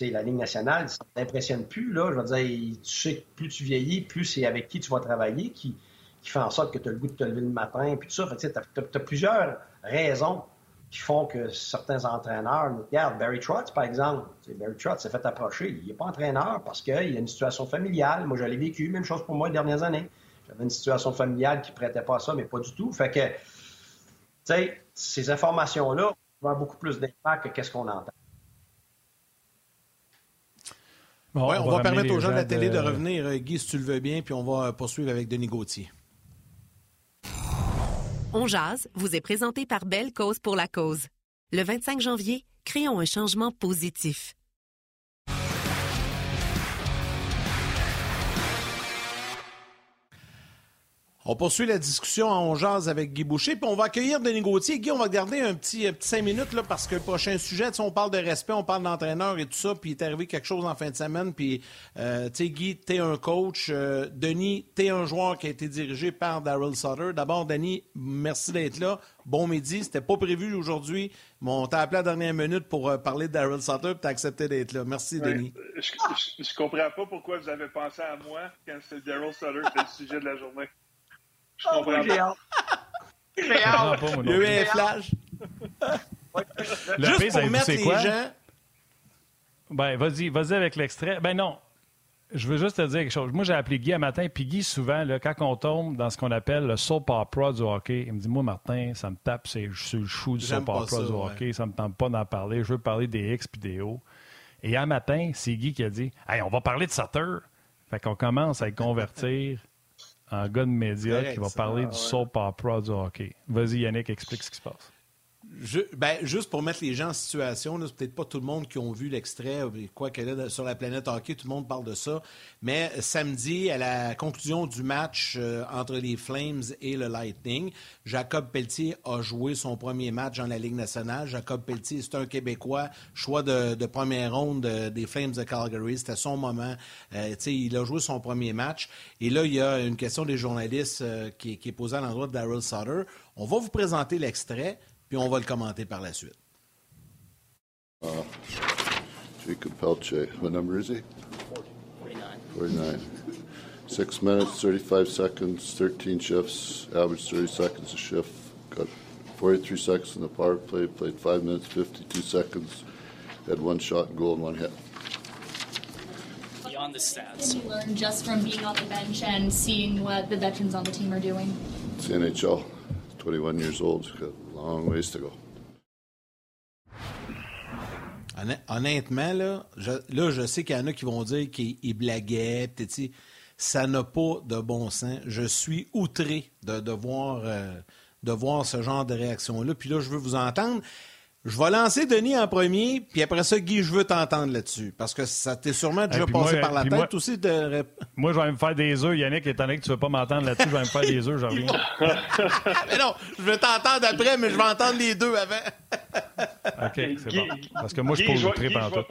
la Ligue nationale, ça ne t'impressionne plus. Là. Je veux dire, tu sais plus tu vieillis, plus c'est avec qui tu vas travailler qui, fait en sorte que tu as le goût de te lever le matin, puis tout ça. Tu as, plusieurs raisons qui font que certains entraîneurs nous regardent. Barry Trotz, par exemple. Barry Trotz s'est fait approcher. Il n'est pas entraîneur parce qu'il a une situation familiale. Moi, je l'ai vécu. Même chose pour moi les dernières années. J'avais une situation familiale qui ne prêtait pas à ça, mais pas du tout. Fait que, tu sais, ces informations-là avoir beaucoup plus d'impact que qu'est-ce qu'on entend. On, va, permettre aux gens de la télé de... revenir, euh, Guy, si tu le veux bien, puis on va poursuivre avec Denis Gauthier. On jase vous est présenté par Belle Cause pour la cause. Le 25 janvier, créons un changement positif. On poursuit la discussion en jazz avec Guy Boucher, puis on va accueillir Denis Gauthier. Guy, on va garder un petit, petit cinq minutes là, parce que le prochain sujet, on parle de respect, on parle d'entraîneur et tout ça, puis il est arrivé quelque chose en fin de semaine, puis euh, tu sais, Guy, t'es un coach. Euh, Denis, t'es un joueur qui a été dirigé par Daryl Sutter. D'abord, Denis, merci d'être là. Bon midi, c'était pas prévu aujourd'hui, mais on t'a appelé à la dernière minute pour euh, parler de Daryl Sutter, puis t'as accepté d'être là. Merci, Denis. Je, je, comprends pas pourquoi vous avez pensé à moi quand c'est Daryl Sutter qui était le sujet de la journée. Je comprends pas. Il y a eu un flash. Juste pour mettre les gens... Ben, vas-y, vas-y avec l'extrait. Ben non, je veux juste te dire quelque chose. Moi, j'ai appelé Guy un matin, puis Guy, souvent, là, quand on tombe dans ce qu'on appelle le soap opera du hockey, il me dit Moi, Martin, ça me tape c'est le chou du soap opera du hockey, ça me tente pas d'en parler. Je veux parler des X puis des O. Et un matin, c'est Guy qui a dit Hey, on va parler de Sutter. Fait qu'on commence à le convertir un gars de médias qui va parler du soap opera du hockey. Vas-y, Yannick, explique ce qui se passe. Ben, juste pour mettre les gens en situation, c'est peut-être pas tout le monde qui ont vu l'extrait, quoi qu'elle est sur la planète hockey, tout le monde parle de ça. Mais samedi, à la conclusion du match euh, entre les Flames et le Lightning, Jacob Pelletier a joué son premier match dans la Ligue nationale. Jacob Pelletier, c'est un Québécois, choix de, première ronde des Flames de Calgary. C'était son moment. Euh, il a joué son premier match. Et là, il y a une question des journalistes euh, qui, est posée à l'endroit de Daryl Sutter. On va vous présenter l'extrait puis on va le commenter par la suite. Uh, Jacob Pelche, what number is he? 49. 49. Six minutes, 35 seconds, 13 shifts, average 30 seconds a shift. Got 43 seconds in the power play, played 5 minutes, 52 seconds, had one shot and goal and one hit. Beyond the stats. What you learn just from being on the bench and seeing what the veterans on the team are doing? It's the NHL. 21 years old. Got Honnêtement, là, je, là, je sais qu'il y en a qui vont dire qu'il blaguait, peut-être ça n'a pas de bon sens. Je suis outré de, de voir, euh, de voir ce genre de réaction-là. Puis là, je veux vous entendre. Je vais lancer Denis en premier, puis après ça, Guy, je veux t'entendre là-dessus. Parce que ça t'est sûrement déjà passé par la tête aussi. De... Moi, je vais me faire des œufs, Yannick, étant donné que tu ne veux pas m'entendre là-dessus, je vais me faire des œufs, j'en reviens. mais non, je vais t'entendre après, mais je vais entendre les deux avant. OK, c'est bon. Parce que moi, je pose le trip en tout.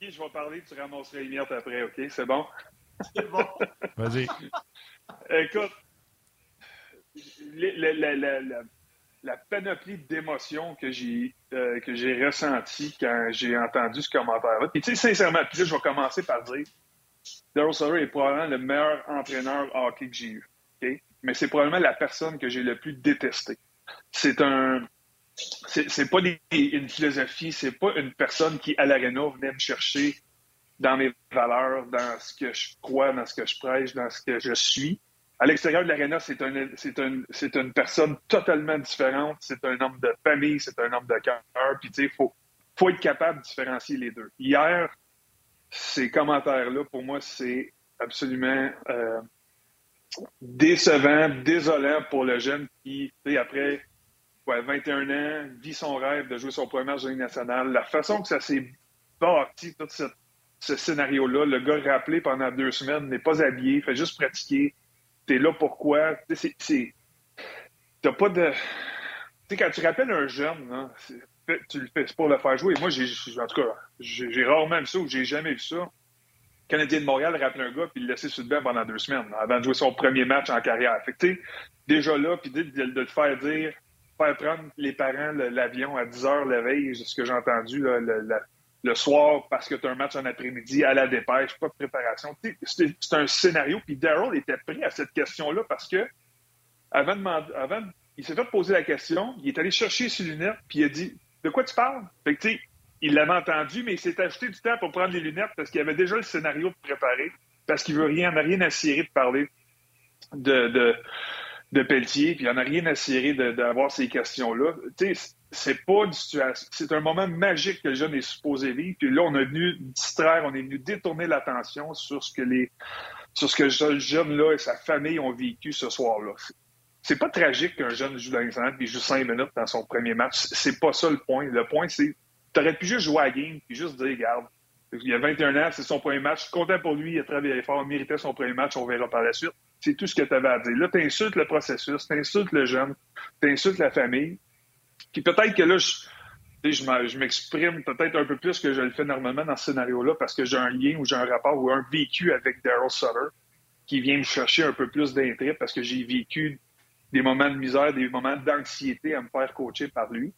Guy, je vais parler, tu ramasseras les miettes après, OK? C'est bon? C'est bon. Vas-y. Écoute, le, la panoplie d'émotions que j'ai euh, quand j'ai entendu ce commentaire-là. Tu sais, sincèrement, je vais commencer par dire Daryl Sutter est probablement le meilleur entraîneur hockey que j'ai eu. Mais c'est probablement la personne que j'ai le plus détesté. C'est un c'est pas une philosophie, c'est pas une personne qui, à l'aréna, venait me chercher dans mes valeurs, dans ce que je crois, dans ce que je prêche, dans ce que je suis. À l'extérieur de l'aréna, c'est un, c'est une personne totalement différente. C'est un homme de famille, c'est un homme de cœur. Puis, tu sais, il faut, faut être capable de différencier les deux. Hier, ces commentaires-là, pour moi, c'est absolument euh, décevant, désolant pour le jeune qui, après ouais, 21 ans, vit son rêve de jouer son premier match de nationale. La façon que ça s'est bâti, tout ce scénario-là, le gars rappelé pendant deux semaines, n'est pas habillé, fait juste pratiquer t'es là pourquoi? C'est. T'as pas de. Tu sais, quand tu rappelles un jeune, hein, tu le fais pour le faire jouer. Moi, j'ai, en tout cas, j'ai rarement vu ça ou j'ai jamais vu ça. Le Canadien de Montréal rappelle un gars puis le laisser sur le banc pendant deux semaines avant de jouer son premier match en carrière. Fait que, déjà là, puis de, le faire dire, faire prendre les parents l'avion à 10 heures la veille, ce que j'ai entendu, là, soir parce que tu as un match en après-midi à la dépêche, pas de préparation. C'est un scénario. Puis Daryl était prêt à cette question-là parce que avant, de avant il s'est fait poser la question, il est allé chercher ses lunettes, puis il a dit De quoi tu parles? Fait que, il l'avait entendu, mais il s'est acheté du temps pour prendre les lunettes parce qu'il avait déjà le scénario préparé, parce qu'il veut rien, n'a rien à cirer de parler de Pelletier, puis il n'y en a rien à cirer d'avoir ces questions-là. Tu sais, c'est pas une situation. C'est un moment magique que le jeune est supposé vivre. Puis là, on est venu distraire, on est venu détourner l'attention sur ce que les sur ce jeune-là et sa famille ont vécu ce soir-là. C'est pas tragique qu'un jeune joue dans les puis joue cinq minutes dans son premier match. C'est pas ça le point. Le point, c'est t'aurais pu juste jouer à la game puis juste dire, regarde, il y a 21 ans, c'est son premier match. Content pour lui, il a travaillé fort, il méritait son premier match, on verra par la suite. C'est tout ce que tu avais à dire. Là, tu insultes le processus, tu insultes le jeune, tu insultes la famille. Puis peut-être que là, je, je m'exprime peut-être un peu plus que je le fais normalement dans ce scénario-là parce que j'ai un lien ou j'ai un rapport ou un vécu avec Daryl Sutter qui vient me chercher un peu plus d'intérêt parce que j'ai vécu des moments de misère, des moments d'anxiété à me faire coacher par lui.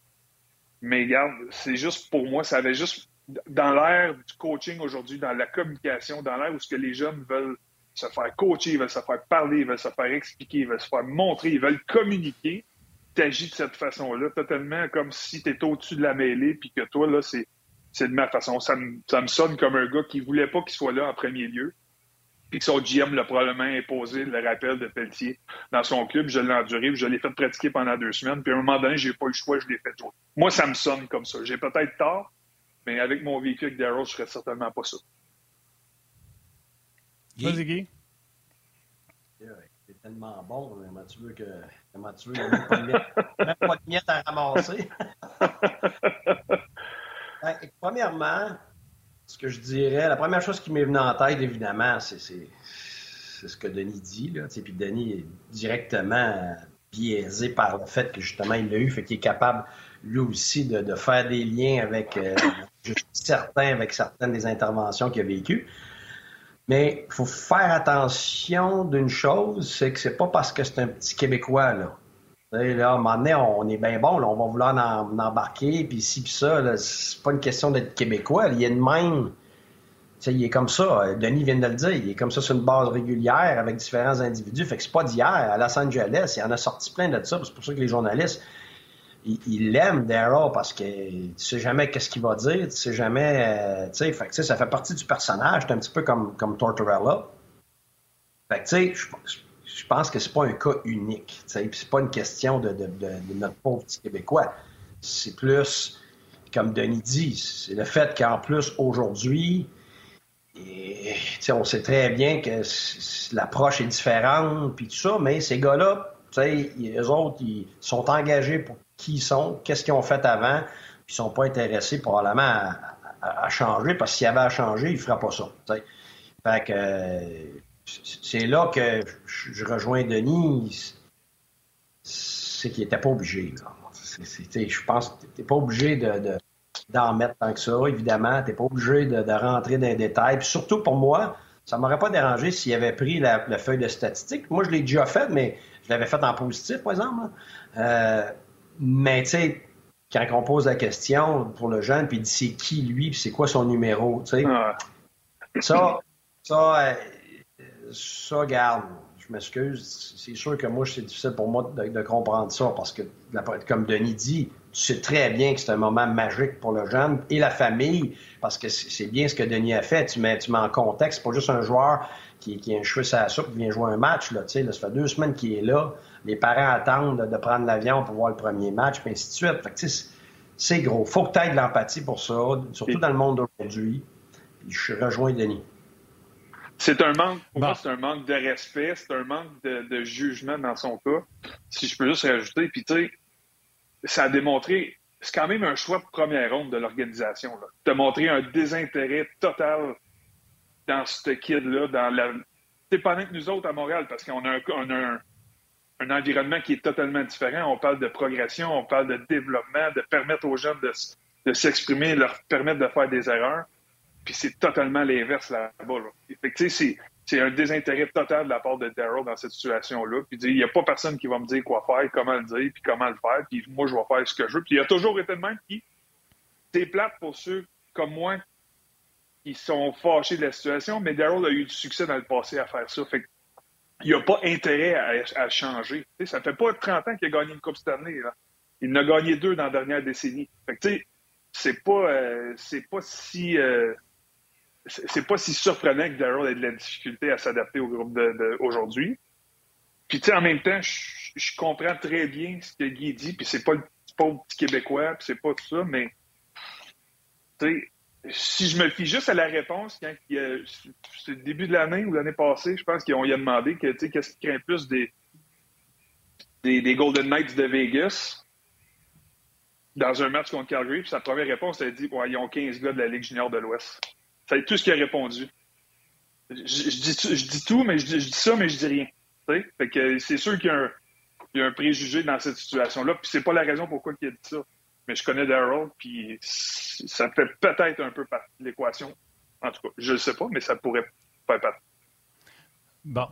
Mais regarde, c'est juste pour moi, ça avait juste dans l'ère du coaching aujourd'hui, dans la communication, dans l'ère où ce que les jeunes veulent se faire coacher, ils veulent se faire parler, ils veulent se faire expliquer, ils veulent se faire montrer, ils veulent communiquer, tu agis de cette façon-là, totalement comme si tu étais au-dessus de la mêlée, puis que toi, là, c'est, c'est de ma façon. Ça me, ça me sonne comme un gars qui voulait pas qu'il soit là en premier lieu, puis que son GM l'a probablement imposé le rappel de Pelletier dans son club. Je l'ai enduré, je l'ai fait pratiquer pendant deux semaines, puis à un moment donné, j'ai pas eu le choix, je l'ai fait jouer. Moi, ça me sonne comme ça. J'ai peut-être tort, mais avec mon véhicule avec Daryl, je serais certainement pas ça. Vas-y, Guy. C'est tellement bon, comment tu veux que. Comment tu veux, il n'y a même pas de miettes à ramasser. Ben, premièrement, ce que je dirais, la première chose qui m'est venue en tête, évidemment, c'est ce que Denis dit. Là, puis Denis est directement biaisé par le fait que justement il l'a eu, fait qu'il est capable lui aussi de, faire des liens avec, euh, je suis certain, avec certaines des interventions qu'il a vécues. Mais il faut faire attention d'une chose, c'est que c'est pas parce que c'est un petit Québécois, là. Là, à un moment donné, on est bien bon, là, on va vouloir en, embarquer, puis ci, puis ça. C'est pas une question d'être Québécois. Il y a une même. il est comme ça. Denis vient de le dire. Il est comme ça sur une base régulière avec différents individus. Fait que c'est pas d'hier. À Los Angeles, il en a sorti plein de ça. C'est pour ça que les journalistes il l'aime, Daryl, parce que tu sais jamais qu'est-ce qu'il va dire, tu sais jamais, euh, tu sais, ça fait partie du personnage, c'est un petit peu comme, comme Tortorella. Fait tu sais, je pense que c'est pas un cas unique, tu sais, c'est pas une question de, de, notre pauvre petit Québécois. C'est plus, comme Denis dit, c'est le fait qu'en plus, aujourd'hui, on sait très bien que l'approche est différente, puis tout ça, mais ces gars-là, les autres, ils sont engagés pour qui ils sont, qu'est-ce qu'ils ont fait avant, puis ils sont pas intéressés probablement à, changer, parce que s'il y avait à changer, ils ne feraient pas ça. Fait que c'est là que je rejoins Denis, c'est qu'il n'était pas obligé. je pense que tu n'es pas obligé de, d'en mettre tant que ça, évidemment. Tu n'es pas obligé de, rentrer dans les détails. Surtout pour moi, ça ne m'aurait pas dérangé s'il avait pris la, feuille de statistique. Moi, je l'ai déjà fait, mais je l'avais fait en positif, par exemple. Mais tu sais, quand on pose la question pour le jeune, puis il dit c'est qui lui, puis c'est quoi son numéro, tu sais? Ça, ça, euh, ça, garde. Je m'excuse. C'est sûr que moi, c'est difficile pour moi de, comprendre ça parce que, comme Denis dit, tu sais très bien que c'est un moment magique pour le jeune et la famille parce que c'est bien ce que Denis a fait. Tu mets, tu mets en contexte. C'est pas juste un joueur qui, qui a un cheveu sur la soupe qui vient jouer un match. Là, là, ça fait deux semaines qu'il est là les parents attendent de, prendre l'avion pour voir le premier match, puis ainsi de suite. Fait c'est gros. faut que tu aies de l'empathie pour ça, surtout dans le monde d'aujourd'hui. Je rejoins Denis. C'est un manque, pour moi, c'est un manque de respect, c'est un manque de, jugement dans son cas. Si je peux juste rajouter, puis tu sais, ça a démontré, c'est quand même un choix de première ronde de l'organisation. De montrer un désintérêt total dans ce kid-là, dans la. C'est pendant que nous autres à Montréal, parce qu'on a un, on a un, un environnement qui est totalement différent. On parle de progression, on parle de développement, de permettre aux jeunes de, s'exprimer, leur permettre de faire des erreurs. Puis c'est totalement l'inverse là-bas. c'est un désintérêt total de la part de Daryl dans cette situation-là. Puis il n'y a pas personne qui va me dire quoi faire, comment le dire, puis comment le faire. Puis moi, je vais faire ce que je veux. Puis il a toujours été de même. Puis c'est plate pour ceux comme moi qui sont fâchés de la situation, mais Daryl a eu du succès dans le passé à faire ça. Fait il n'y a pas intérêt à, changer. ça fait pas 30 ans qu'il a gagné une Coupe cette année. Il en a gagné deux dans la dernière décennie. Fait c'est pas, euh, c'est pas si, euh, c'est pas si surprenant que Daryl ait de la difficulté à s'adapter au groupe d'aujourd'hui. Puis, tu sais, en même temps, je, comprends très bien ce que Guy dit, puis c'est pas le pauvre petit Québécois, puis c'est pas tout ça, mais, tu sais, si je me fie juste à la réponse, quand c'est le début de l'année ou l'année passée, je pense qu'on lui a demandé que, qu'est-ce qui craint plus des, Golden Knights de Vegas dans un match contre Calgary. Puis sa première réponse, elle a dit ouais, ils ont 15 gars de la Ligue junior de l'Ouest. C'est tout ce qu'il a répondu. Je, dis, tout, mais je, dis ça, mais je dis rien. Fait que c'est sûr qu'il y, a un préjugé dans cette situation-là. Puis c'est pas la raison pourquoi il a dit ça. Mais je connais Daryl, puis ça fait peut-être un peu partie de l'équation. En tout cas, je ne sais pas, mais ça pourrait faire partie. Bon.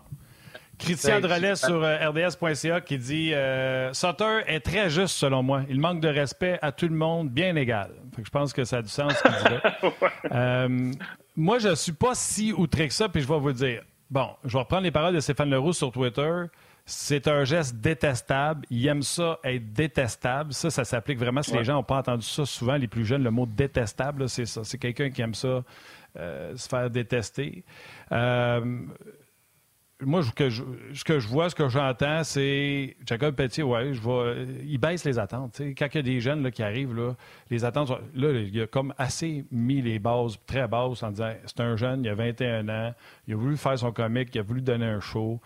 Christian Drolet sur euh, RDS.ca qui dit euh, Sutter est très juste selon moi. Il manque de respect à tout le monde, bien égal. je pense que ça a du sens ce qu'il dit euh, moi, je ne suis pas si outré que ça, puis je vais vous dire. Bon, je vais reprendre les paroles de Stéphane Leroux sur Twitter. C'est un geste détestable. Il aime ça être détestable. Ça, ça s'applique vraiment. Si les gens n'ont pas entendu ça souvent, les plus jeunes, le mot détestable, c'est ça. C'est quelqu'un qui aime ça, se faire détester. Euh, moi, ce que, je, ce que je vois, ce que j'entends, c'est Jacob Petit, ouais, je vois, il baisse les attentes. Quand il y a des jeunes là, qui arrivent, là, les attentes, là, il a comme assez mis les bases très basses en disant c'est un jeune, il a 21 ans, il a voulu faire son comique, il a voulu donner un show.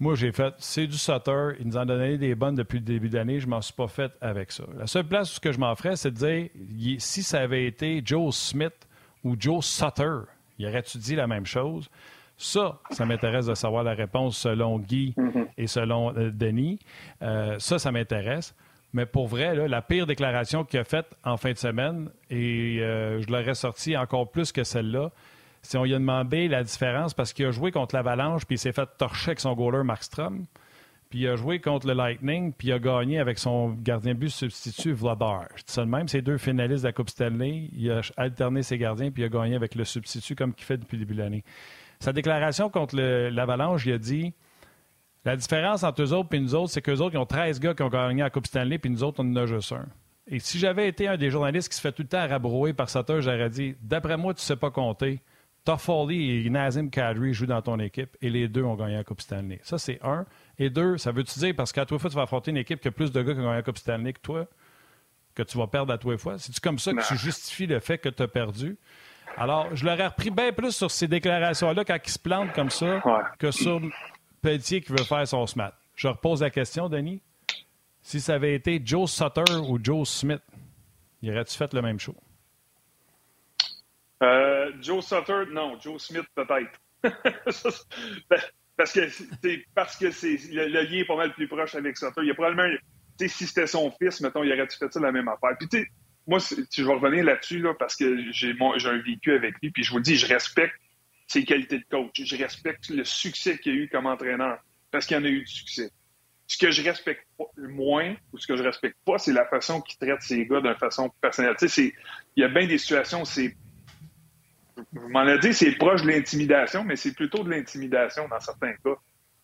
Moi, j'ai fait, c'est du Sutter, il nous en donné des bonnes depuis le début d'année, je m'en suis pas fait avec ça. La seule place où ce que je m'en ferais, c'est de dire, si ça avait été Joe Smith ou Joe Sutter, il aurait-tu dit la même chose? Ça, ça m'intéresse de savoir la réponse selon Guy et selon euh, Denis. Euh, ça, ça m'intéresse. Mais pour vrai, la pire déclaration qu'il a faite en fin de semaine, et euh, je l'aurais sorti encore plus que celle-là, c'est on lui a demandé la différence parce qu'il a joué contre l'Avalanche puis il s'est fait torcher avec son goaler Markstrom. Puis il a joué contre le Lightning, puis il a gagné avec son gardien but substitut Vladar. Je dis ça de même, c'est deux finalistes de la Coupe Stanley. Il a alterné ses gardiens, puis il a gagné avec le substitut comme il fait depuis le début de l'année. Sa déclaration contre l'Avalanche, il a dit la différence entre eux autres et nous autres, c'est qu'eux autres, ils ont 13 gars qui ont gagné la Coupe Stanley, puis nous autres, on en a juste un. Et si j'avais été un des journalistes qui se fait tout le temps rabrouer par Sutter, j'aurais dit d'après moi, tu ne sais pas compter. Toffoli et Nazim Kadri jouent dans ton équipe et les deux ont gagné la Coupe Stanley. Ça, c'est un. Et deux, ça veut-tu dire, parce qu'à toi fois, tu vas affronter une équipe qui a plus de gars qui ont gagné la Coupe Stanley que toi, que tu vas perdre à toi fois? C'est-tu comme ça que tu justifies le fait que tu as perdu? Alors, je l'aurais repris bien plus sur ces déclarations-là quand il se plante comme ça que sur Pelletier qui veut faire son SMAT. Je repose la question, Denis. Si ça avait été Joe Sutter ou Joe Smith, y aurait-tu fait le même show? Euh, Joe Sutter, non. Joe Smith, peut-être. parce que parce que c'est le, lien est pas mal plus proche avec Sutter. Il y a probablement, si c'était son fils, mettons, il aurait-tu fait ça la même affaire? Puis tu moi, je vais revenir là-dessus là, parce que j'ai un vécu avec lui, puis je vous dis, je respecte ses qualités de coach. Je respecte le succès qu'il a eu comme entraîneur, parce qu'il en a eu du succès. Ce que je respecte moins, ou ce que je respecte pas, c'est la façon qu'il traite ses gars d'une façon personnelle. Tu sais, il y a bien des situations, c'est vous m'en avez dit, c'est proche de l'intimidation, mais c'est plutôt de l'intimidation dans certains cas.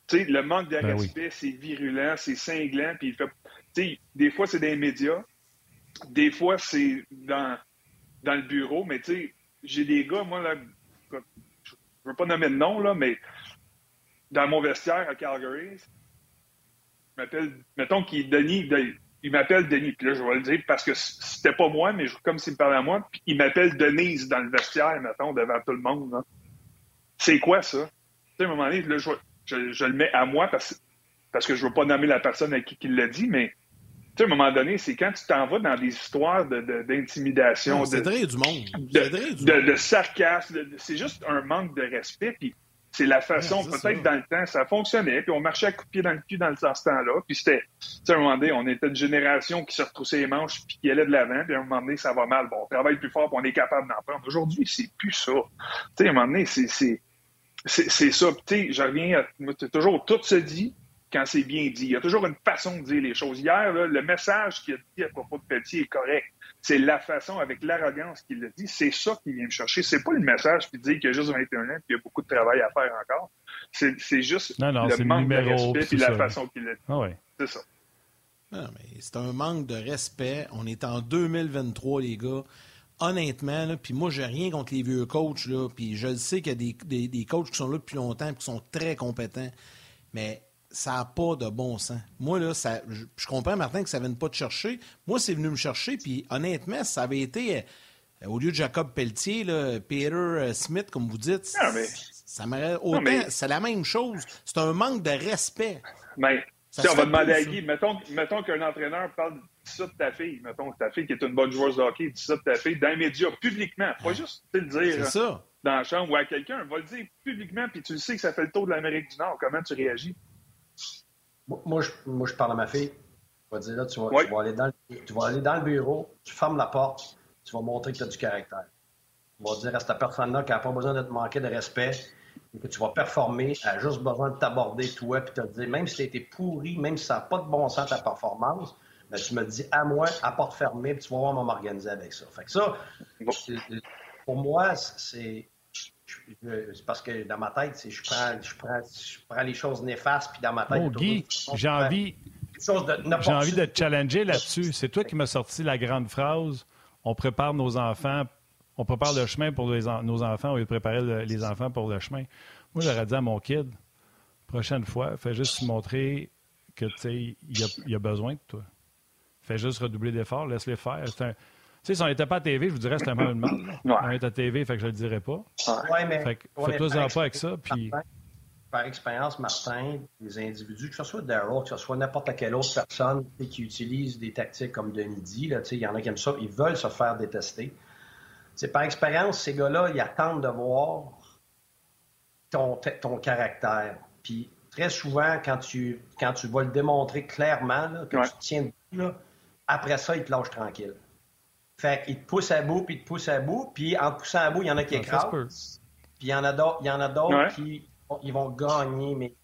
Tu sais, le manque de ben respect, c'est virulent, c'est cinglant, puis il fait. Tu sais, des fois, c'est des médias, des fois, c'est dans, dans le bureau, mais tu sais, j'ai des gars, moi, là, je veux pas nommer de nom, là, mais dans mon vestiaire à Calgary, m'appelle, mettons qu'il Denis, il m'appelle Denis, puis là, je vais le dire parce que c'était pas moi, mais comme s'il me parlait à moi, puis il m'appelle Denise dans le vestiaire, mettons, devant tout le monde. C'est quoi ça? Tu sais, à un moment donné, là, je, je, le mets à moi parce, parce que je veux pas nommer la personne à qui il l'a dit, mais sais, à un moment donné, c'est quand tu t'en vas dans des histoires d'intimidation, de, de, du monde. De, sarcasme, c'est juste un manque de respect. Puis c'est la façon, peut-être dans le temps, ça fonctionnait, puis on marchait à coup de pied dans le cul dans, le, ce temps-là. Puis c'était, tu sais, à un moment donné, on était une génération qui se retroussait les manches puis qui allait de l'avant, puis à un moment donné, ça va mal. Bon, on travaille plus fort, puis on est capable d'en prendre. Aujourd'hui, c'est plus ça. Tu sais, à un moment donné, c'est, c'est, c'est, ça. Tu sais, je reviens à, toujours, tout se dit, quand c'est bien dit. Il y a toujours une façon de dire les choses. Hier, le message qu'il a dit à propos de Petit est correct. C'est la façon, avec l'arrogance qu'il l'a dit. C'est ça qu'il vient me chercher. C'est pas le message qui dit qu'il y a juste 21 ans et qu'il y a beaucoup de travail à faire encore. C'est juste le manque de respect et la façon qu'il l'a dit. Ah c'est ça. c'est un manque de respect. On est en 2023, les gars. Honnêtement, puis moi, j'ai rien contre les vieux coachs, là, puis je sais qu'il y a des, des, coachs qui sont là depuis longtemps et qui sont très compétents. Mais ça n'a pas de bon sens. Moi, là, ça, je, comprends, Martin, que ça ne vienne pas te chercher. Moi, c'est venu me chercher, puis honnêtement, ça avait été, euh, au lieu de Jacob Pelletier, là, Peter euh, Smith, comme vous dites, ça m'aurait autant. C'est la même chose. C'est un manque de respect. Mais, si on va demander à Guy, mettons, mettons qu'un entraîneur parle ça de ta fille, mettons ta fille qui est une bonne joueuse de hockey, dit ça de ta fille dans les médias, publiquement, pas juste le dire ça. dans la chambre ou à quelqu'un, va le dire publiquement, puis tu le sais que ça fait le tour de l'Amérique du Nord. Comment tu réagis? Moi, je, moi, je parle à ma fille. Je vais dire là, tu vas, tu vas, aller dans le, tu vas aller dans le bureau, tu fermes la porte, tu vas montrer que tu as du caractère. Tu vas dire à cette personne-là qui n'a pas besoin de te manquer de respect, et que tu vas performer, elle a juste besoin de t'aborder, toi, puis te dire, même si tu as été pourri, même si ça n'a pas de bon sens ta performance, ben, tu me dis à moi, à porte fermée, puis tu vas voir, on m'organiser avec ça. Fait que ça, pour moi, c'est parce que dans ma tête, je prends, je, prends, je prends les choses néfastes, puis dans ma tête... Oh, Guy, j'ai envie... J'ai envie de te challenger là-dessus. C'est toi qui m'as sorti la grande phrase on prépare nos enfants, on prépare le chemin pour nos enfants lieu de préparer les enfants pour le chemin. Moi, j'aurais dit à mon kid, prochaine fois, fais juste montrer que il y a, besoin de toi. Fais juste redoubler d'efforts, laisse-les faire. Un... Tu sais, si on n'était pas à TV, je vous dirais que c'était un mal. On est à TV, fait que je ne le dirais pas. Ouais, mais. Fais-toi pas avec ça, puis par expérience, Martin, les individus, que ce soit Daryl, que ce soit n'importe quelle autre personne qui utilise des tactiques comme Denis dit, il y en a qui aiment ça, ils veulent se faire détester. par expérience, ces gars-là, ils attendent de voir ton, ton caractère. Puis très souvent, quand tu, quand tu vas le démontrer clairement, que tu tiens debout, après ça, ils te lâchent tranquille. Fait qu'ils te poussent à bout, puis ils te poussent à bout, puis en te poussant à bout, il y en a qui écrasent. Puis il y en a d'autres qui ils vont gagner, mais,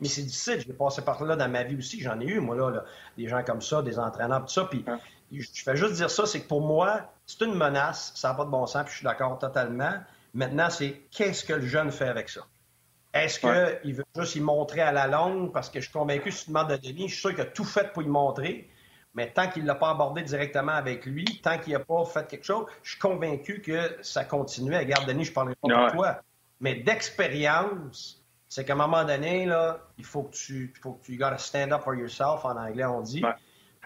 mais c'est difficile. J'ai passé par là dans ma vie aussi. J'en ai eu, moi, là, des gens comme ça, des entraîneurs, tout ça. Puis je fais juste dire ça, c'est que pour moi, c'est une menace. Ça n'a pas de bon sens, puis je suis d'accord totalement. Maintenant, c'est qu'est-ce que le jeune fait avec ça? Est-ce qu'il veut juste y montrer à la longue? Parce que je suis convaincu, si tu demandes à Denis, je suis sûr qu'il a tout fait pour y montrer. Mais tant qu'il ne l'a pas abordé directement avec lui, tant qu'il n'a pas fait quelque chose, je suis convaincu que ça continuait. Regarde, Denis, je ne parlerai pas de toi. Mais d'expérience, c'est qu'à un moment donné, là, il faut que tu, il faut que tu gotta stand up for yourself, en anglais, on dit.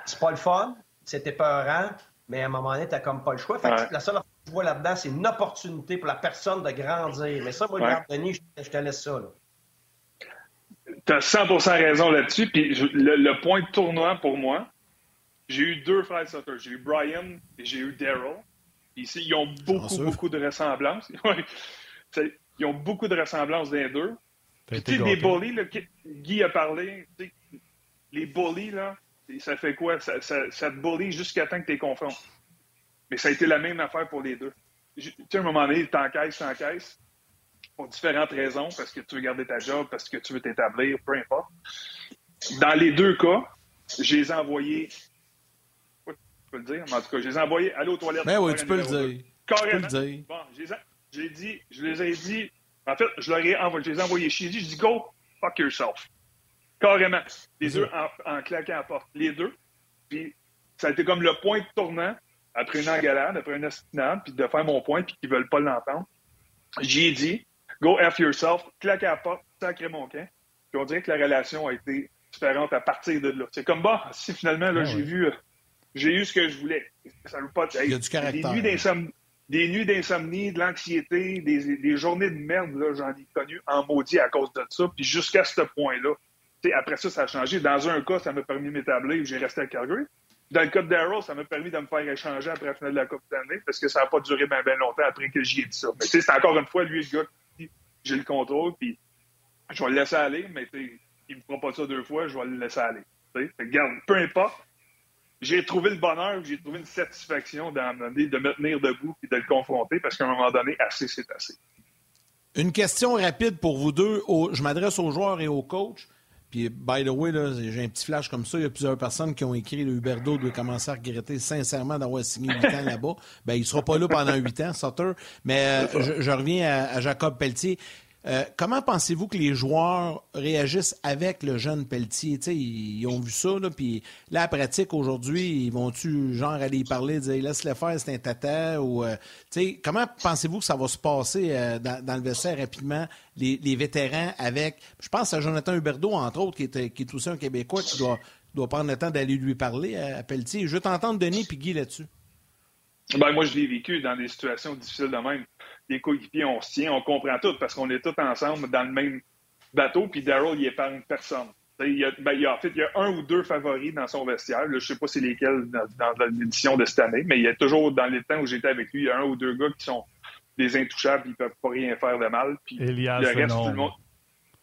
C'est pas le fun, c'est épeurant, mais à un moment donné, t'as comme pas le choix. Fait que la seule chose que je vois là-dedans, c'est une opportunité pour la personne de grandir. Mais ça, moi, ouais. Denis, je, te laisse ça, là. Tu as 100 raison là-dessus. Puis le, point de tournoi pour moi, j'ai eu deux frères soccer. J'ai eu Brian et j'ai eu Daryl. Ici, ils ont beaucoup, beaucoup de ressemblances. Ils ont beaucoup de ressemblances d'un deux. Puis, tu sais, des bullies, là, Guy a parlé, les bullies, là, ça fait quoi? Ça, ça, ça te bully jusqu'à temps que tu es confonds. Mais ça a été la même affaire pour les deux. Tu sais, à un moment donné, t'encaisses, t'encaisses, pour différentes raisons, parce que tu veux garder ta job, parce que tu veux t'établir, peu importe. Dans les deux cas, je les ai envoyés. Je peux le dire, mais en tout cas, je les ai envoyés aller aux toilettes. Ben oui, tu peux le dire. Carrément. Tu peux le dire. Bon, je les ai j'ai dit, je les ai dit, en fait, je leur ai envoyé, je les ai envoyés chez dit, je dis, go, fuck yourself. Carrément. Les deux en, claquant la porte. Les deux. Puis ça a été comme le point de tournant après une engalade, après une estinade, puis de faire mon point, puis qu'ils veulent pas l'entendre. J'ai dit, go F yourself, claque à la porte, sacré mon camp. Puis on dirait que la relation a été différente à partir de là. C'est comme, bah, si finalement, là, ah j'ai vu, euh, j'ai eu ce que je voulais. Ça veut pas, Il y a du caractère. Des nuits des d'insomnie, de l'anxiété, des, journées de merde, j'en ai connu en maudit à cause de ça. Puis jusqu'à ce point-là, après ça, ça a changé. Dans un cas, ça m'a permis de m'établir, j'ai resté à Calgary. Dans le cas de Daryl, ça m'a permis de me faire échanger après la finale de la Coupe d'année parce que ça n'a pas duré bien, longtemps après que j'y ai dit ça. Mais c'est encore une fois, lui, le gars qui j'ai le contrôle, puis je vais le laisser aller, mais il me fera pas ça deux fois, je vais le laisser aller. Regarde, peu importe, j'ai trouvé le bonheur, j'ai trouvé une satisfaction de me tenir debout et de le confronter parce qu'à un moment donné, assez, c'est assez. Une question rapide pour vous deux. je m'adresse aux joueurs et aux coachs. Puis, by the way, j'ai un petit flash comme ça. Il y a plusieurs personnes qui ont écrit le Huberdo doit commencer à regretter sincèrement d'avoir signé 8 ans là-bas. Ben, il ne sera pas là pendant 8 ans, Sutter. Mais euh, je, reviens à, Jacob Pelletier. Euh, comment pensez-vous que les joueurs réagissent avec le jeune Pelletier? ils, ont vu ça, puis là, à pratique, aujourd'hui, ils vont-tu, genre, aller y parler, dire laisse-le faire, c'est un tata? Ou, euh, comment pensez-vous que ça va se passer euh, dans, le vestiaire rapidement, les, vétérans avec, je pense à Jonathan Huberdeau, entre autres, qui est, aussi un Québécois, qui doit, doit prendre le temps d'aller lui parler à, Pelletier. Je veux t'entendre, Denis, puis Guy là-dessus. Ben, moi, je l'ai vécu dans des situations difficiles de même les coéquipiers, on se tient, on comprend tout parce qu'on est tous ensemble dans le même bateau, puis Daryl, il épargne personne. Il y, a, ben, il y a, en fait, il y a un ou deux favoris dans son vestiaire. je ne sais pas c'est lesquels dans, l'édition de cette année, mais il y a toujours, dans les temps où j'étais avec lui, il y a un ou deux gars qui sont des intouchables, ils ne peuvent pas rien faire de mal. Puis Elias, le reste, tout le monde.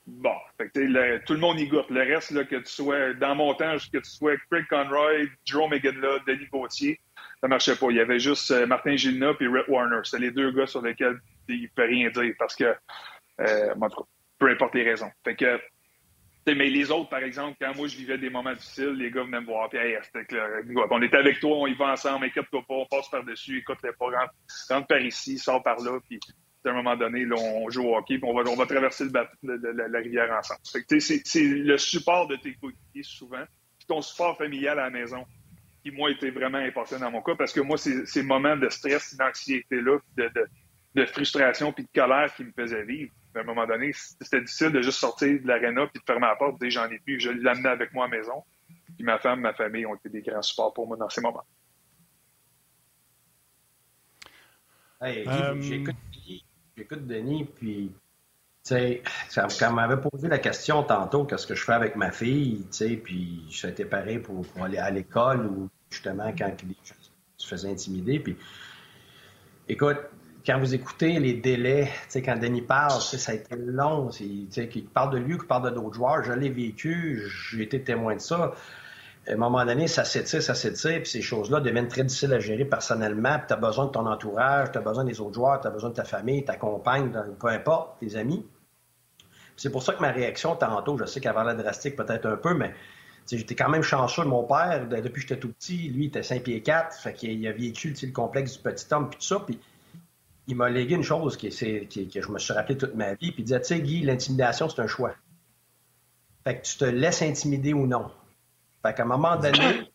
Bon, tout le monde y goûte. Le reste, là, que tu sois dans mon temps, que tu sois Craig Conroy, Jerome McGinley, Denis Gauthier, ça marchait pas. Il y avait juste euh, Martin Gilna et Rhett Warner. C'est les deux gars sur lesquels il ne peut rien dire parce que, euh, peu importe les raisons. Fait que, mais les autres, par exemple, quand moi je vivais des moments difficiles, les gars venaient me voir, puis hey, on était avec toi, on y va ensemble, inquiète-toi pas, on passe par-dessus, écoute les pas, rentre, par ici, sors par là, puis à un moment donné, là, on joue au hockey, puis on va, traverser le la, rivière ensemble. C'est le support de tes coéquipiers souvent, ton support familial à la maison qui, moi, était vraiment important dans mon cas, parce que moi, c'est ces moments de stress, d'anxiété-là, de, de, frustration puis de colère qui me faisaient vivre. À un moment donné, c'était difficile de juste sortir de l'aréna puis de fermer la porte. Dès j'en ai plus, je l'amenais avec moi à la maison. Puis ma femme, ma famille ont été des grands supports pour moi dans ces moments. Hey, euh, j'écoute Denis, puis sais, quand m'avait posé la question tantôt, qu'est-ce que je fais avec ma fille, tu sais, puis j'étais pareil pour, pour aller à l'école ou justement quand les gens se intimider. Puis, écoute, quand vous écoutez les délais, quand Denis parle, ça a été long. Qu'il parle de lui qu'il parle d'autres joueurs, je l'ai vécu, j'ai été témoin de ça. À un moment donné, ça s'étire, ça s'étire, puis ces choses-là deviennent très difficiles à gérer personnellement, puis tu as besoin de ton entourage, tu as besoin des autres joueurs, tu as besoin de ta famille, ta compagne, peu importe, tes amis. C'est pour ça que ma réaction tantôt, je sais qu'elle l'air drastique peut-être un peu, mais j'étais quand même chanceux. Mon père, depuis que j'étais tout petit, lui, il était 5 pieds 4, fait qu'il a vécu le complexe du petit homme, puis tout ça, puis il m'a légué une chose qui, que je me suis rappelé toute ma vie, puis il disait, tu sais, Guy, l'intimidation, c'est un choix. Fait que tu te laisses intimider ou non. Fait qu'à un moment donné,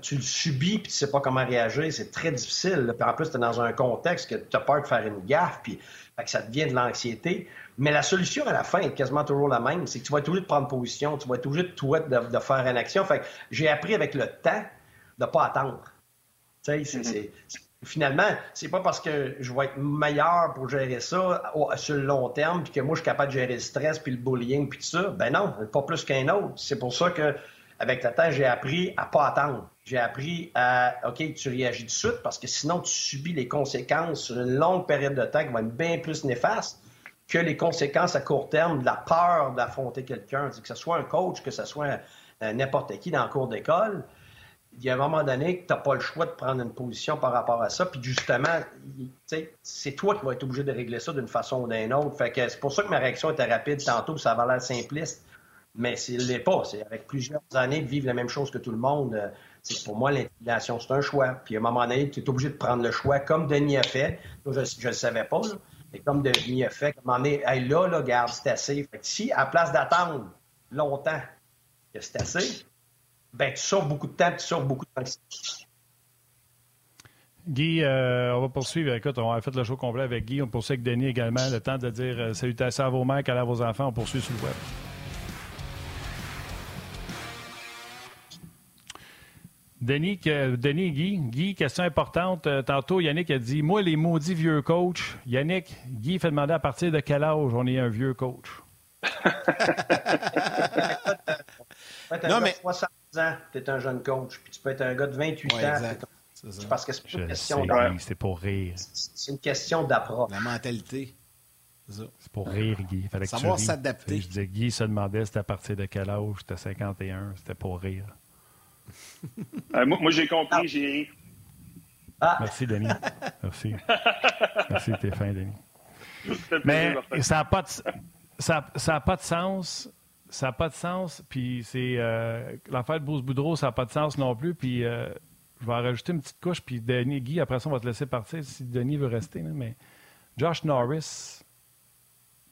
tu le subis puis tu sais pas comment réagir, c'est très difficile. Puis en plus, tu es dans un contexte que tu as peur de faire une gaffe, puis ça devient de l'anxiété. Mais la solution à la fin est quasiment toujours la même, c'est que tu vas être obligé de prendre position, tu vas être obligé de, toi, de, faire une action. Fait j'ai appris avec le temps de pas attendre. Tu sais, c'est, finalement, c'est pas parce que je vais être meilleur pour gérer ça sur le long terme, puis que moi je suis capable de gérer le stress, puis le bullying, puis tout ça. Ben non, pas plus qu'un autre. C'est pour ça que avec le temps, j'ai appris à pas attendre. J'ai appris à, OK, tu réagis tout de suite parce que sinon, tu subis les conséquences sur une longue période de temps qui va être bien plus néfaste que les conséquences à court terme de la peur d'affronter quelqu'un. Que ce soit un coach, que ce soit euh, n'importe qui dans le cours d'école, il y a un moment donné que tu n'as pas le choix de prendre une position par rapport à ça. Puis justement, c'est toi qui vas être obligé de régler ça d'une façon ou d'une autre. Fait que c'est pour ça que ma réaction était rapide tantôt, ça va l'air simpliste. Mais ce n'est pas. C'est avec plusieurs années de vivre la même chose que tout le monde. Euh, pour moi, l'intimidation, c'est un choix. Puis à un moment donné, tu es obligé de prendre le choix, comme Denis a fait. je ne le savais pas, mais comme fait, à un moment donné, là, garde, c'est assez. Si, à place d'attendre longtemps que c'est assez, ben, tu sauves beaucoup de temps, tu sauves beaucoup de temps. Guy, euh, on va poursuivre. Écoute, on a fait le show complet avec Guy. On poursuit avec Denis également. Le temps de dire euh, salutations à vos mères, à vos enfants. On poursuit sur le web. Denis, Denis Guy, Guy, question importante. Euh, tantôt, Yannick a dit Moi, les maudits vieux coachs. Yannick, Guy fait demander à partir de quel âge on est un vieux coach? non, mais. 60 ans, tu es un jeune coach. Puis tu peux être un gars de 28 ans. C'est parce que c'est une question C'est pour rire. C'est une question d'approche. La mentalité. C'est pour rire, Guy. Fallait Savoir s'adapter. Je disais, Guy se demandait c'était à partir de quel âge? C'était 51. C'était pour rire. Euh, moi, j'ai compris, j'ai ri. Ah. Merci, Denis. Merci. Merci, t'es fin, Denis. Mais ça n'a pas, de, ça, ça pas de sens. Ça n'a pas de sens. Puis c'est euh, l'affaire de Bruce Boudreau, ça n'a pas de sens non plus. Puis euh, je vais en rajouter une petite couche. Puis Denis, Guy, après ça, on va te laisser partir si Denis veut rester. mais Josh Norris,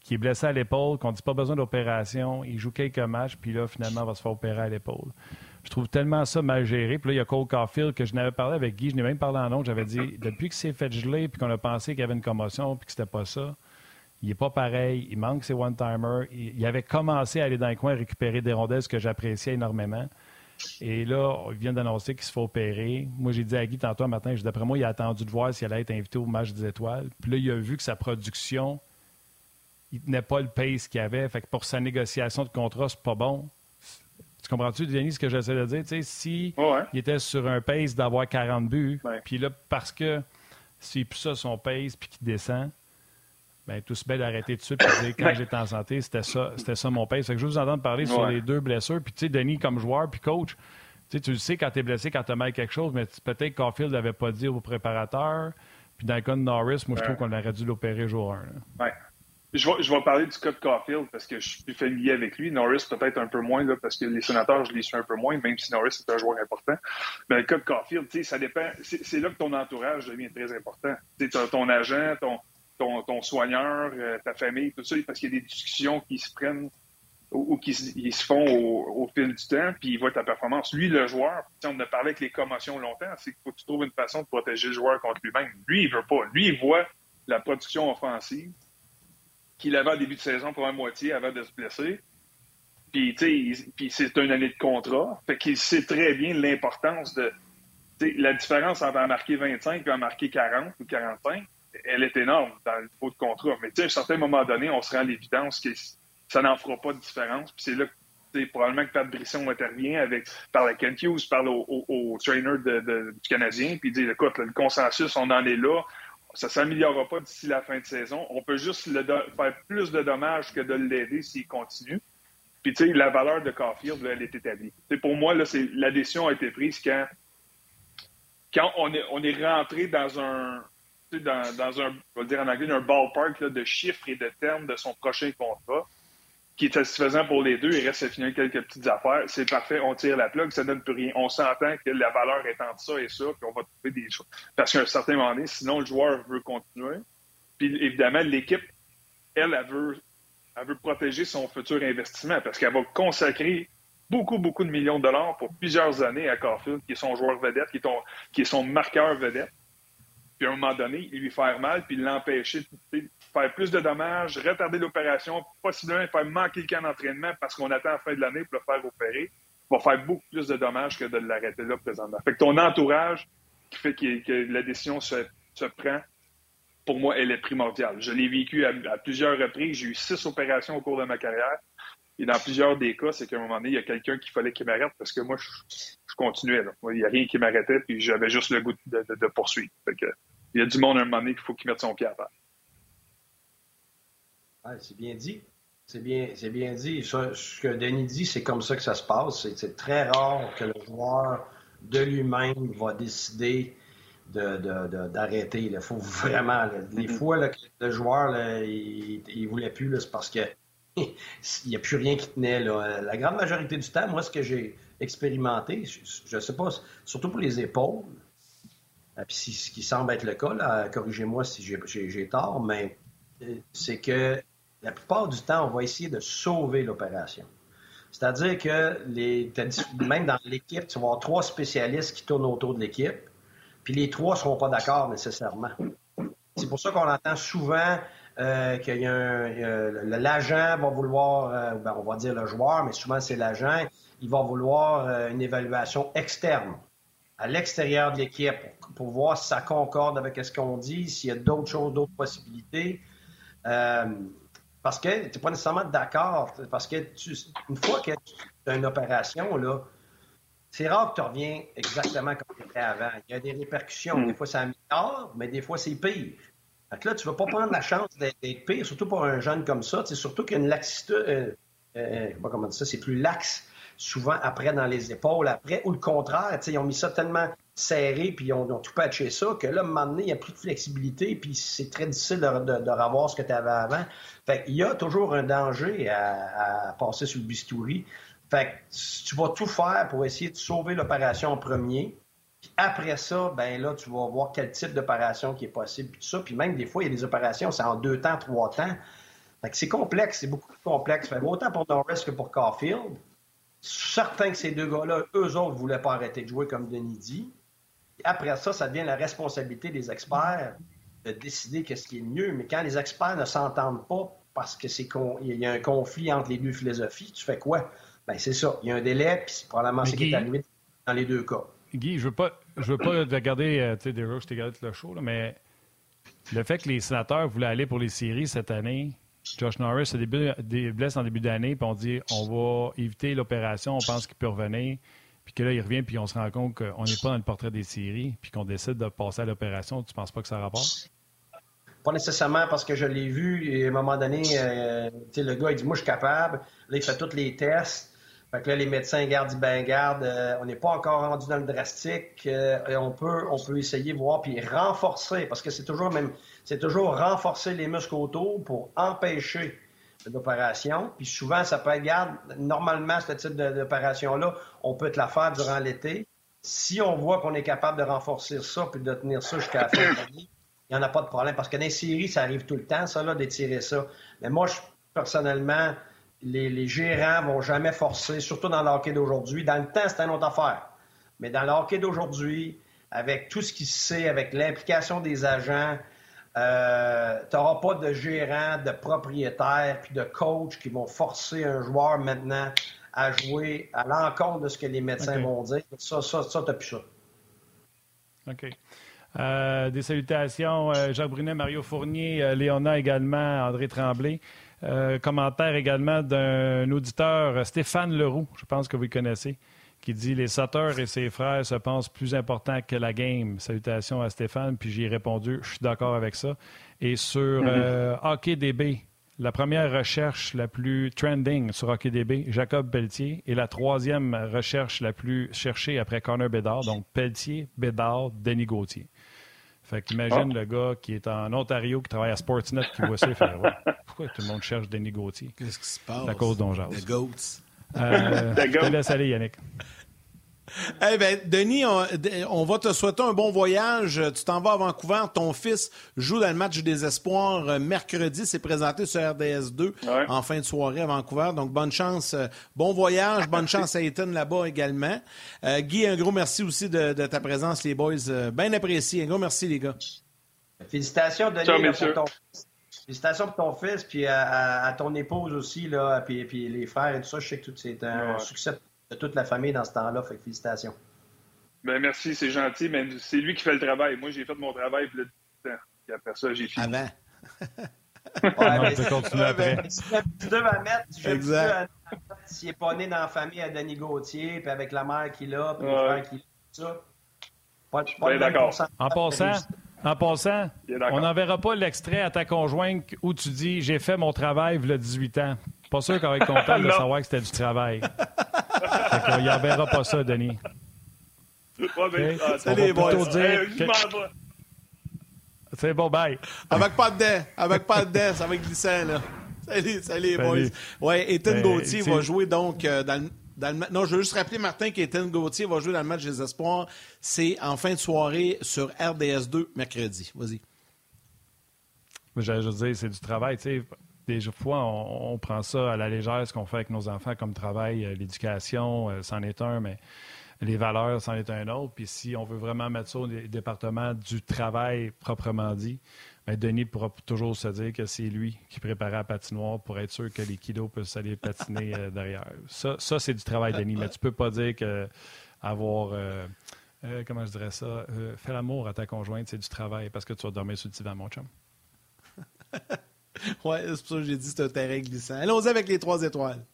qui est blessé à l'épaule, qu'on dit pas besoin d'opération, il joue quelques matchs, puis là, finalement, va se faire opérer à l'épaule. Je trouve tellement ça mal géré. Puis là, il y a Cole Caulfield que je n'avais parlé avec Guy, je n'ai même parlé en nom, j'avais dit, depuis que c'est fait geler, puis qu'on a pensé qu'il y avait une commotion, puis que c'était pas ça, il n'est pas pareil, il manque ses one-timers. Il, avait commencé à aller dans les coins récupérer des rondelles, ce que j'appréciais énormément. Et là, il vient d'annoncer qu'il se fait opérer. Moi, j'ai dit à Guy tantôt un matin, d'après moi, il a attendu de voir s'il allait être invité au match des étoiles. Puis là, il a vu que sa production il tenait pas le pace qu'il avait. Fait que pour sa négociation de contrat, c'est pas bon. Tu comprends-tu, Denis, ce que j'essaie de dire? S'il si il était sur un pace d'avoir 40 buts, puis là, parce que s'il plus ça son pace puis qu'il descend, ben, tout se bête d'arrêter tout de suite et dire quand j'étais en santé, c'était ça, c'était ça mon pace. Fait que je vous entends parler sur les deux blessures. Puis, tu sais, Denis, comme joueur puis coach, tu le sais quand tu es blessé, quand tu as mal quelque chose, mais peut-être qu'Offfield n'avait pas dit au préparateur. Puis dans le cas de Norris, moi, je trouve qu'on aurait dû l'opérer jour 1. Ouais. Je vais, je parler de Caulfield parce que je suis plus familier avec lui. Norris peut-être un peu moins parce que les sénateurs, je les suis un peu moins, même si Norris est un joueur important. Mais de Caulfield, ça dépend. C'est là que ton entourage devient très important. Tu ton agent, ton, ton, ton soigneur, euh, ta famille, tout ça, parce qu'il y a des discussions qui se prennent ou, qui se font au, fil du temps, puis il voit ta performance. Lui, le joueur, on a parlé avec les commotions longtemps, c'est qu'il faut que tu trouves une façon de protéger le joueur contre lui-même. Lui, il veut pas. Lui, il voit la production offensive qu'il avait au début de saison pour un moitié avant de se blesser. Puis, puis c'est une année de contrat. Fait qu'il sait très bien l'importance de. La différence entre en marquer 25 et en marquer 40 ou 45, elle est énorme dans le niveau de contrat. Mais à un certain moment donné, on se rend à l'évidence que ça n'en fera pas de différence. Puis c'est là que probablement que Pat Brisson intervient avec, par la Kent Hughes, parle au, trainer du Canadien, puis dit écoute, le consensus, on en est là. Ça ne s'améliorera pas d'ici la fin de saison. On peut juste faire plus de dommages que de l'aider s'il continue. Puis, tu sais, la valeur de Caulfield, elle est établie. pour moi, là, la décision a été prise quand, quand on, est, on est rentré dans un, dans, dans un, on va dire en anglais, un ballpark de chiffres et de termes de son prochain contrat, qui est satisfaisant pour les deux. Il reste à finir quelques petites affaires. C'est parfait, on tire la plug, ça donne plus rien. On s'entend que la valeur est entre ça et ça, puis on va trouver des choses. Parce qu'à un certain moment donné, sinon le joueur veut continuer. Puis évidemment, l'équipe, elle, elle veut, elle veut protéger son futur investissement parce qu'elle va consacrer beaucoup, beaucoup de millions de dollars pour plusieurs années à Carfield, qui est son joueur vedette, qui qui est son marqueur vedette puis à un moment donné, lui faire mal, puis l'empêcher de faire plus de dommages, retarder l'opération, possiblement faire manquer le camp d'entraînement parce qu'on attend la fin de l'année pour le faire opérer, va faire beaucoup plus de dommages que de l'arrêter là présentement. Fait que ton entourage qui fait que, la décision se, prend, pour moi, elle est primordiale. Je l'ai vécu à, plusieurs reprises. J'ai eu six opérations au cours de ma carrière. Et dans plusieurs des cas, c'est qu'à un moment donné, il y a quelqu'un qui fallait qu'il m'arrête parce que moi, je, continuais. il n'y a rien qui m'arrêtait, puis j'avais juste le goût de, poursuivre. il y a du monde à un moment donné qu'il faut qu'il mette son pied à terre. c'est bien dit. C'est bien, c'est bien dit. ce que Denis dit, c'est comme ça que ça se passe. C'est, très rare que le joueur de lui-même va décider d'arrêter. Il faut vraiment. les mm-hmm. fois que le joueur, il ne voulait plus, c'est parce que il n'y a plus rien qui tenait. La grande majorité du temps, moi, ce que j'ai expérimenté, je ne sais pas, surtout pour les épaules, euh, puis ce qui semble être le cas, corrigez-moi si j'ai tort, mais euh, c'est que la plupart du temps, on va essayer de sauver l'opération. C'est-à-dire que même dans l'équipe, tu vas avoir trois spécialistes qui tournent autour de l'équipe, puis les trois ne seront pas d'accord nécessairement. C'est pour ça qu'on entend souvent euh, qu'il y a un, l'agent va vouloir, euh, ben, on va dire le joueur, mais souvent c'est l'agent, il va vouloir euh, une évaluation externe, à l'extérieur de l'équipe, pour, voir si ça concorde avec ce qu'on dit, s'il y a d'autres choses, d'autres possibilités. parce que tu n'es pas nécessairement d'accord, parce que une fois que tu as une opération, là, c'est rare que tu reviens exactement comme tu étais avant. Il y a des répercussions. Mm. Des fois, c'est améliore, mais des fois, c'est pire. Fait que là, tu ne vas pas prendre la chance d'être pire, surtout pour un jeune comme ça. Surtout qu'il y a une laxité. Euh, euh, comment dire ça, c'est plus laxe souvent après dans les épaules, après, ou le contraire, ils ont mis ça tellement serré, puis ils ont, tout patché ça, que là, à un moment donné, il n'y a plus de flexibilité, puis c'est très difficile de, de, revoir ce que tu avais avant. Fait qu'il y a toujours un danger à, passer sur le bistouri. Fait que tu vas tout faire pour essayer de sauver l'opération en premier, après ça, ben là, tu vas voir quel type d'opération qui est possible, puis tout ça. Puis même des fois, il y a des opérations, c'est en deux temps, trois temps. c'est complexe, c'est beaucoup plus complexe. autant pour Norris que pour Caulfield. Certain que ces deux gars-là, eux autres, ne voulaient pas arrêter de jouer, comme Denis dit. après ça, ça devient la responsabilité des experts de décider qu'est-ce qui est mieux. Mais quand les experts ne s'entendent pas parce qu'il y a un conflit entre les deux philosophies, tu fais quoi? Ben, c'est ça. Il y a un délai, puis c'est probablement ce qui est arrivé dans les deux cas. Guy, je veux pas, veux pas regarder, euh, tu sais, des je t'ai le show, mais le fait que les sénateurs voulaient aller pour les séries cette année, Josh Norris a des blesses en début d'année, puis on dit on va éviter l'opération, on pense qu'il peut revenir, puis que là, il revient, puis on se rend compte qu'on n'est pas dans le portrait des séries, puis qu'on décide de passer à l'opération. Tu penses pas que ça rapporte? Pas nécessairement parce que je l'ai vu, et à un moment donné, euh, le gars, il dit Moi, je suis capable. Là, il fait tous les tests. Fait que là, les médecins gardent, ben garde, euh, on n'est pas encore rendu dans le drastique. Euh, et on peut, on peut essayer voir puis renforcer, parce que c'est toujours même, c'est toujours renforcer les muscles autour pour empêcher l'opération. Puis souvent, ça peut être, garde, normalement, ce type d'opération-là, on peut te la faire durant l'été. Si on voit qu'on est capable de renforcer ça puis de tenir ça jusqu'à la fin de l'année, il n'y en a pas de problème. Parce que dans les séries, ça arrive tout le temps, ça, là, d'étirer ça. Mais moi, je, personnellement, les, les, gérants vont jamais forcer, surtout dans le hockey d'aujourd'hui. Dans le temps, c'est une autre affaire. Mais dans le hockey d'aujourd'hui, avec tout ce qui se sait, avec l'implication des agents, euh, tu n'auras pas de gérant, de propriétaire, puis de coach qui vont forcer un joueur maintenant à jouer à l'encontre de ce que les médecins vont dire. Ça, ça, ça, t'as plus ça. OK. Euh, des salutations, euh, Jacques Brunet, Mario Fournier, euh, Léona également, André Tremblay. Commentaire également d'un auditeur, Stéphane Leroux, je pense que vous le connaissez, qui dit Les sauteurs et ses frères se pensent plus importants que la game. Salutations à Stéphane, puis j'ai répondu Je suis d'accord avec ça. Et sur mm-hmm. HockeyDB, la première recherche la plus trending sur HockeyDB, Jacob Pelletier, et la troisième recherche la plus cherchée après Connor Bedard, donc Pelletier, Bédard, Denis Gauthier. Fait qu'imagine ah. le gars qui est en Ontario, qui travaille à Sportsnet, qui voit ça et fait Pourquoi tout le monde cherche Denis Gauthier? Qu'est-ce qui se passe À cause d'Ongeaz. The Goats. Euh, je te laisse aller, Yannick. Eh bien, Denis, on, va te souhaiter un bon voyage. Tu t'en vas à Vancouver. Ton fils joue dans le match des espoirs euh, mercredi. C'est présenté sur RDS 2 en fin de soirée à Vancouver. Donc, bonne chance. Euh, bon voyage. Bonne chance à Ethan là-bas également. Euh, Guy, un gros merci aussi de, ta présence, les boys. bien apprécié. Un gros merci, les gars. Félicitations, Denis, pour ton Félicitations pour ton fils, puis à, ton épouse aussi, là, puis, puis, les frères et tout ça. Je sais que c'est un succès de toute la famille dans ce temps-là. Fait félicitations. Ben, merci, c'est gentil, mais c'est lui qui fait le travail. Moi, j'ai fait mon travail le temps. Et après ça, j'ai fini. Avant. ouais, mais tu continuer après. Si tu devais mettre, je exact. S'il n'est pas né dans la famille à Denis Gauthier, puis avec la mère qu'il a, puis ouais. le frère qu'il a, tout ça. Pas, pas ben, d'accord. En passant, en passant, on n'enverra pas l'extrait à ta conjointe où tu dis J'ai fait mon travail il y a 18 ans. Pas sûr qu'elle va être contente de savoir que c'était du travail. Il n'y verra pas ça, Denis. Ouais, ah, Salut, C'est bon, bye. Avec pas de dents. Avec pas de dents, ça va être glissant, là. Salut, salut, les boys. Ouais, Ethan ben, Gauthier va jouer donc euh, dans le. Dans le, non, je veux juste rappeler, Martin, qu'Ethan Gauthier va jouer dans le match des Espoirs. C'est en fin de soirée sur RDS 2, mercredi. Vas-y. Je veux dire, c'est du travail. Tu sais, des fois, on, prend ça à la légère, ce qu'on fait avec nos enfants comme travail, euh, l'éducation, euh, c'en est un, mais les valeurs, c'en est un autre. Puis si on veut vraiment mettre ça au département du travail proprement dit, bien, Denis pourra toujours se dire que c'est lui qui préparait la patinoire pour être sûr que les kilos peuvent aller patiner euh, derrière. Ça, ça c'est du travail, Denis, mais tu peux pas dire que avoir... comment je dirais ça? faire l'amour à ta conjointe, c'est du travail parce que tu vas dormir sur le divan, mon chum. ouais, c'est pour ça que j'ai dit c'est un terrain glissant. Allons-y avec les trois étoiles.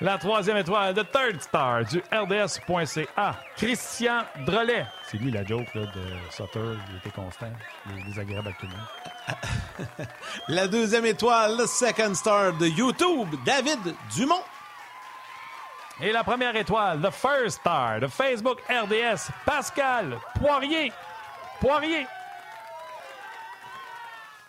La troisième étoile, The Third Star du RDS.ca, Christian Drolet. C'est lui la joke là, de Sutter, il était constant, il est désagréable avec tout le monde. la deuxième étoile, le Second Star de YouTube, David Dumont. Et la première étoile, The First Star de Facebook RDS, Pascal Poirier. Poirier.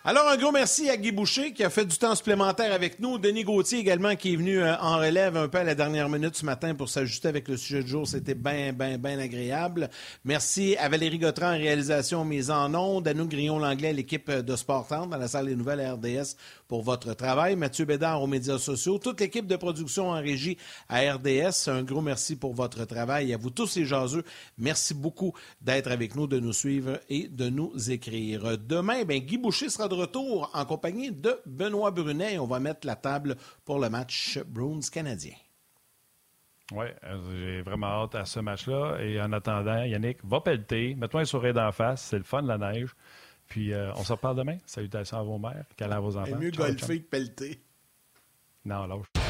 Alors, un gros merci à Guy Boucher qui a fait du temps supplémentaire avec nous. Denis Gauthier également qui est venu euh, en relève un peu à la dernière minute ce matin pour s'ajuster avec le sujet du jour. C'était bien, bien, bien agréable. Merci à Valérie Gautran en réalisation mise en ondes, à nous Grillon-Langlais, l'équipe de Sport dans la salle des nouvelles RDS pour votre travail. Mathieu Bédard aux médias sociaux, toute l'équipe de production en régie à RDS. Un gros merci pour votre travail. À vous tous les jaseux, merci beaucoup d'être avec nous, de nous suivre et de nous écrire. Demain, ben, Guy Boucher sera de retour en compagnie de Benoît Brunet. On va mettre la table pour le match Bruins canadien. Oui, euh, j'ai vraiment hâte à ce match-là. Et en attendant, Yannick, va pelleter. Mets-toi un sourire d'en face. C'est le fun, la neige. Puis euh, on se reparle demain. Salutations à vos mères, câlins à vos enfants. C'est mieux golfer que pelleter. Non, lâche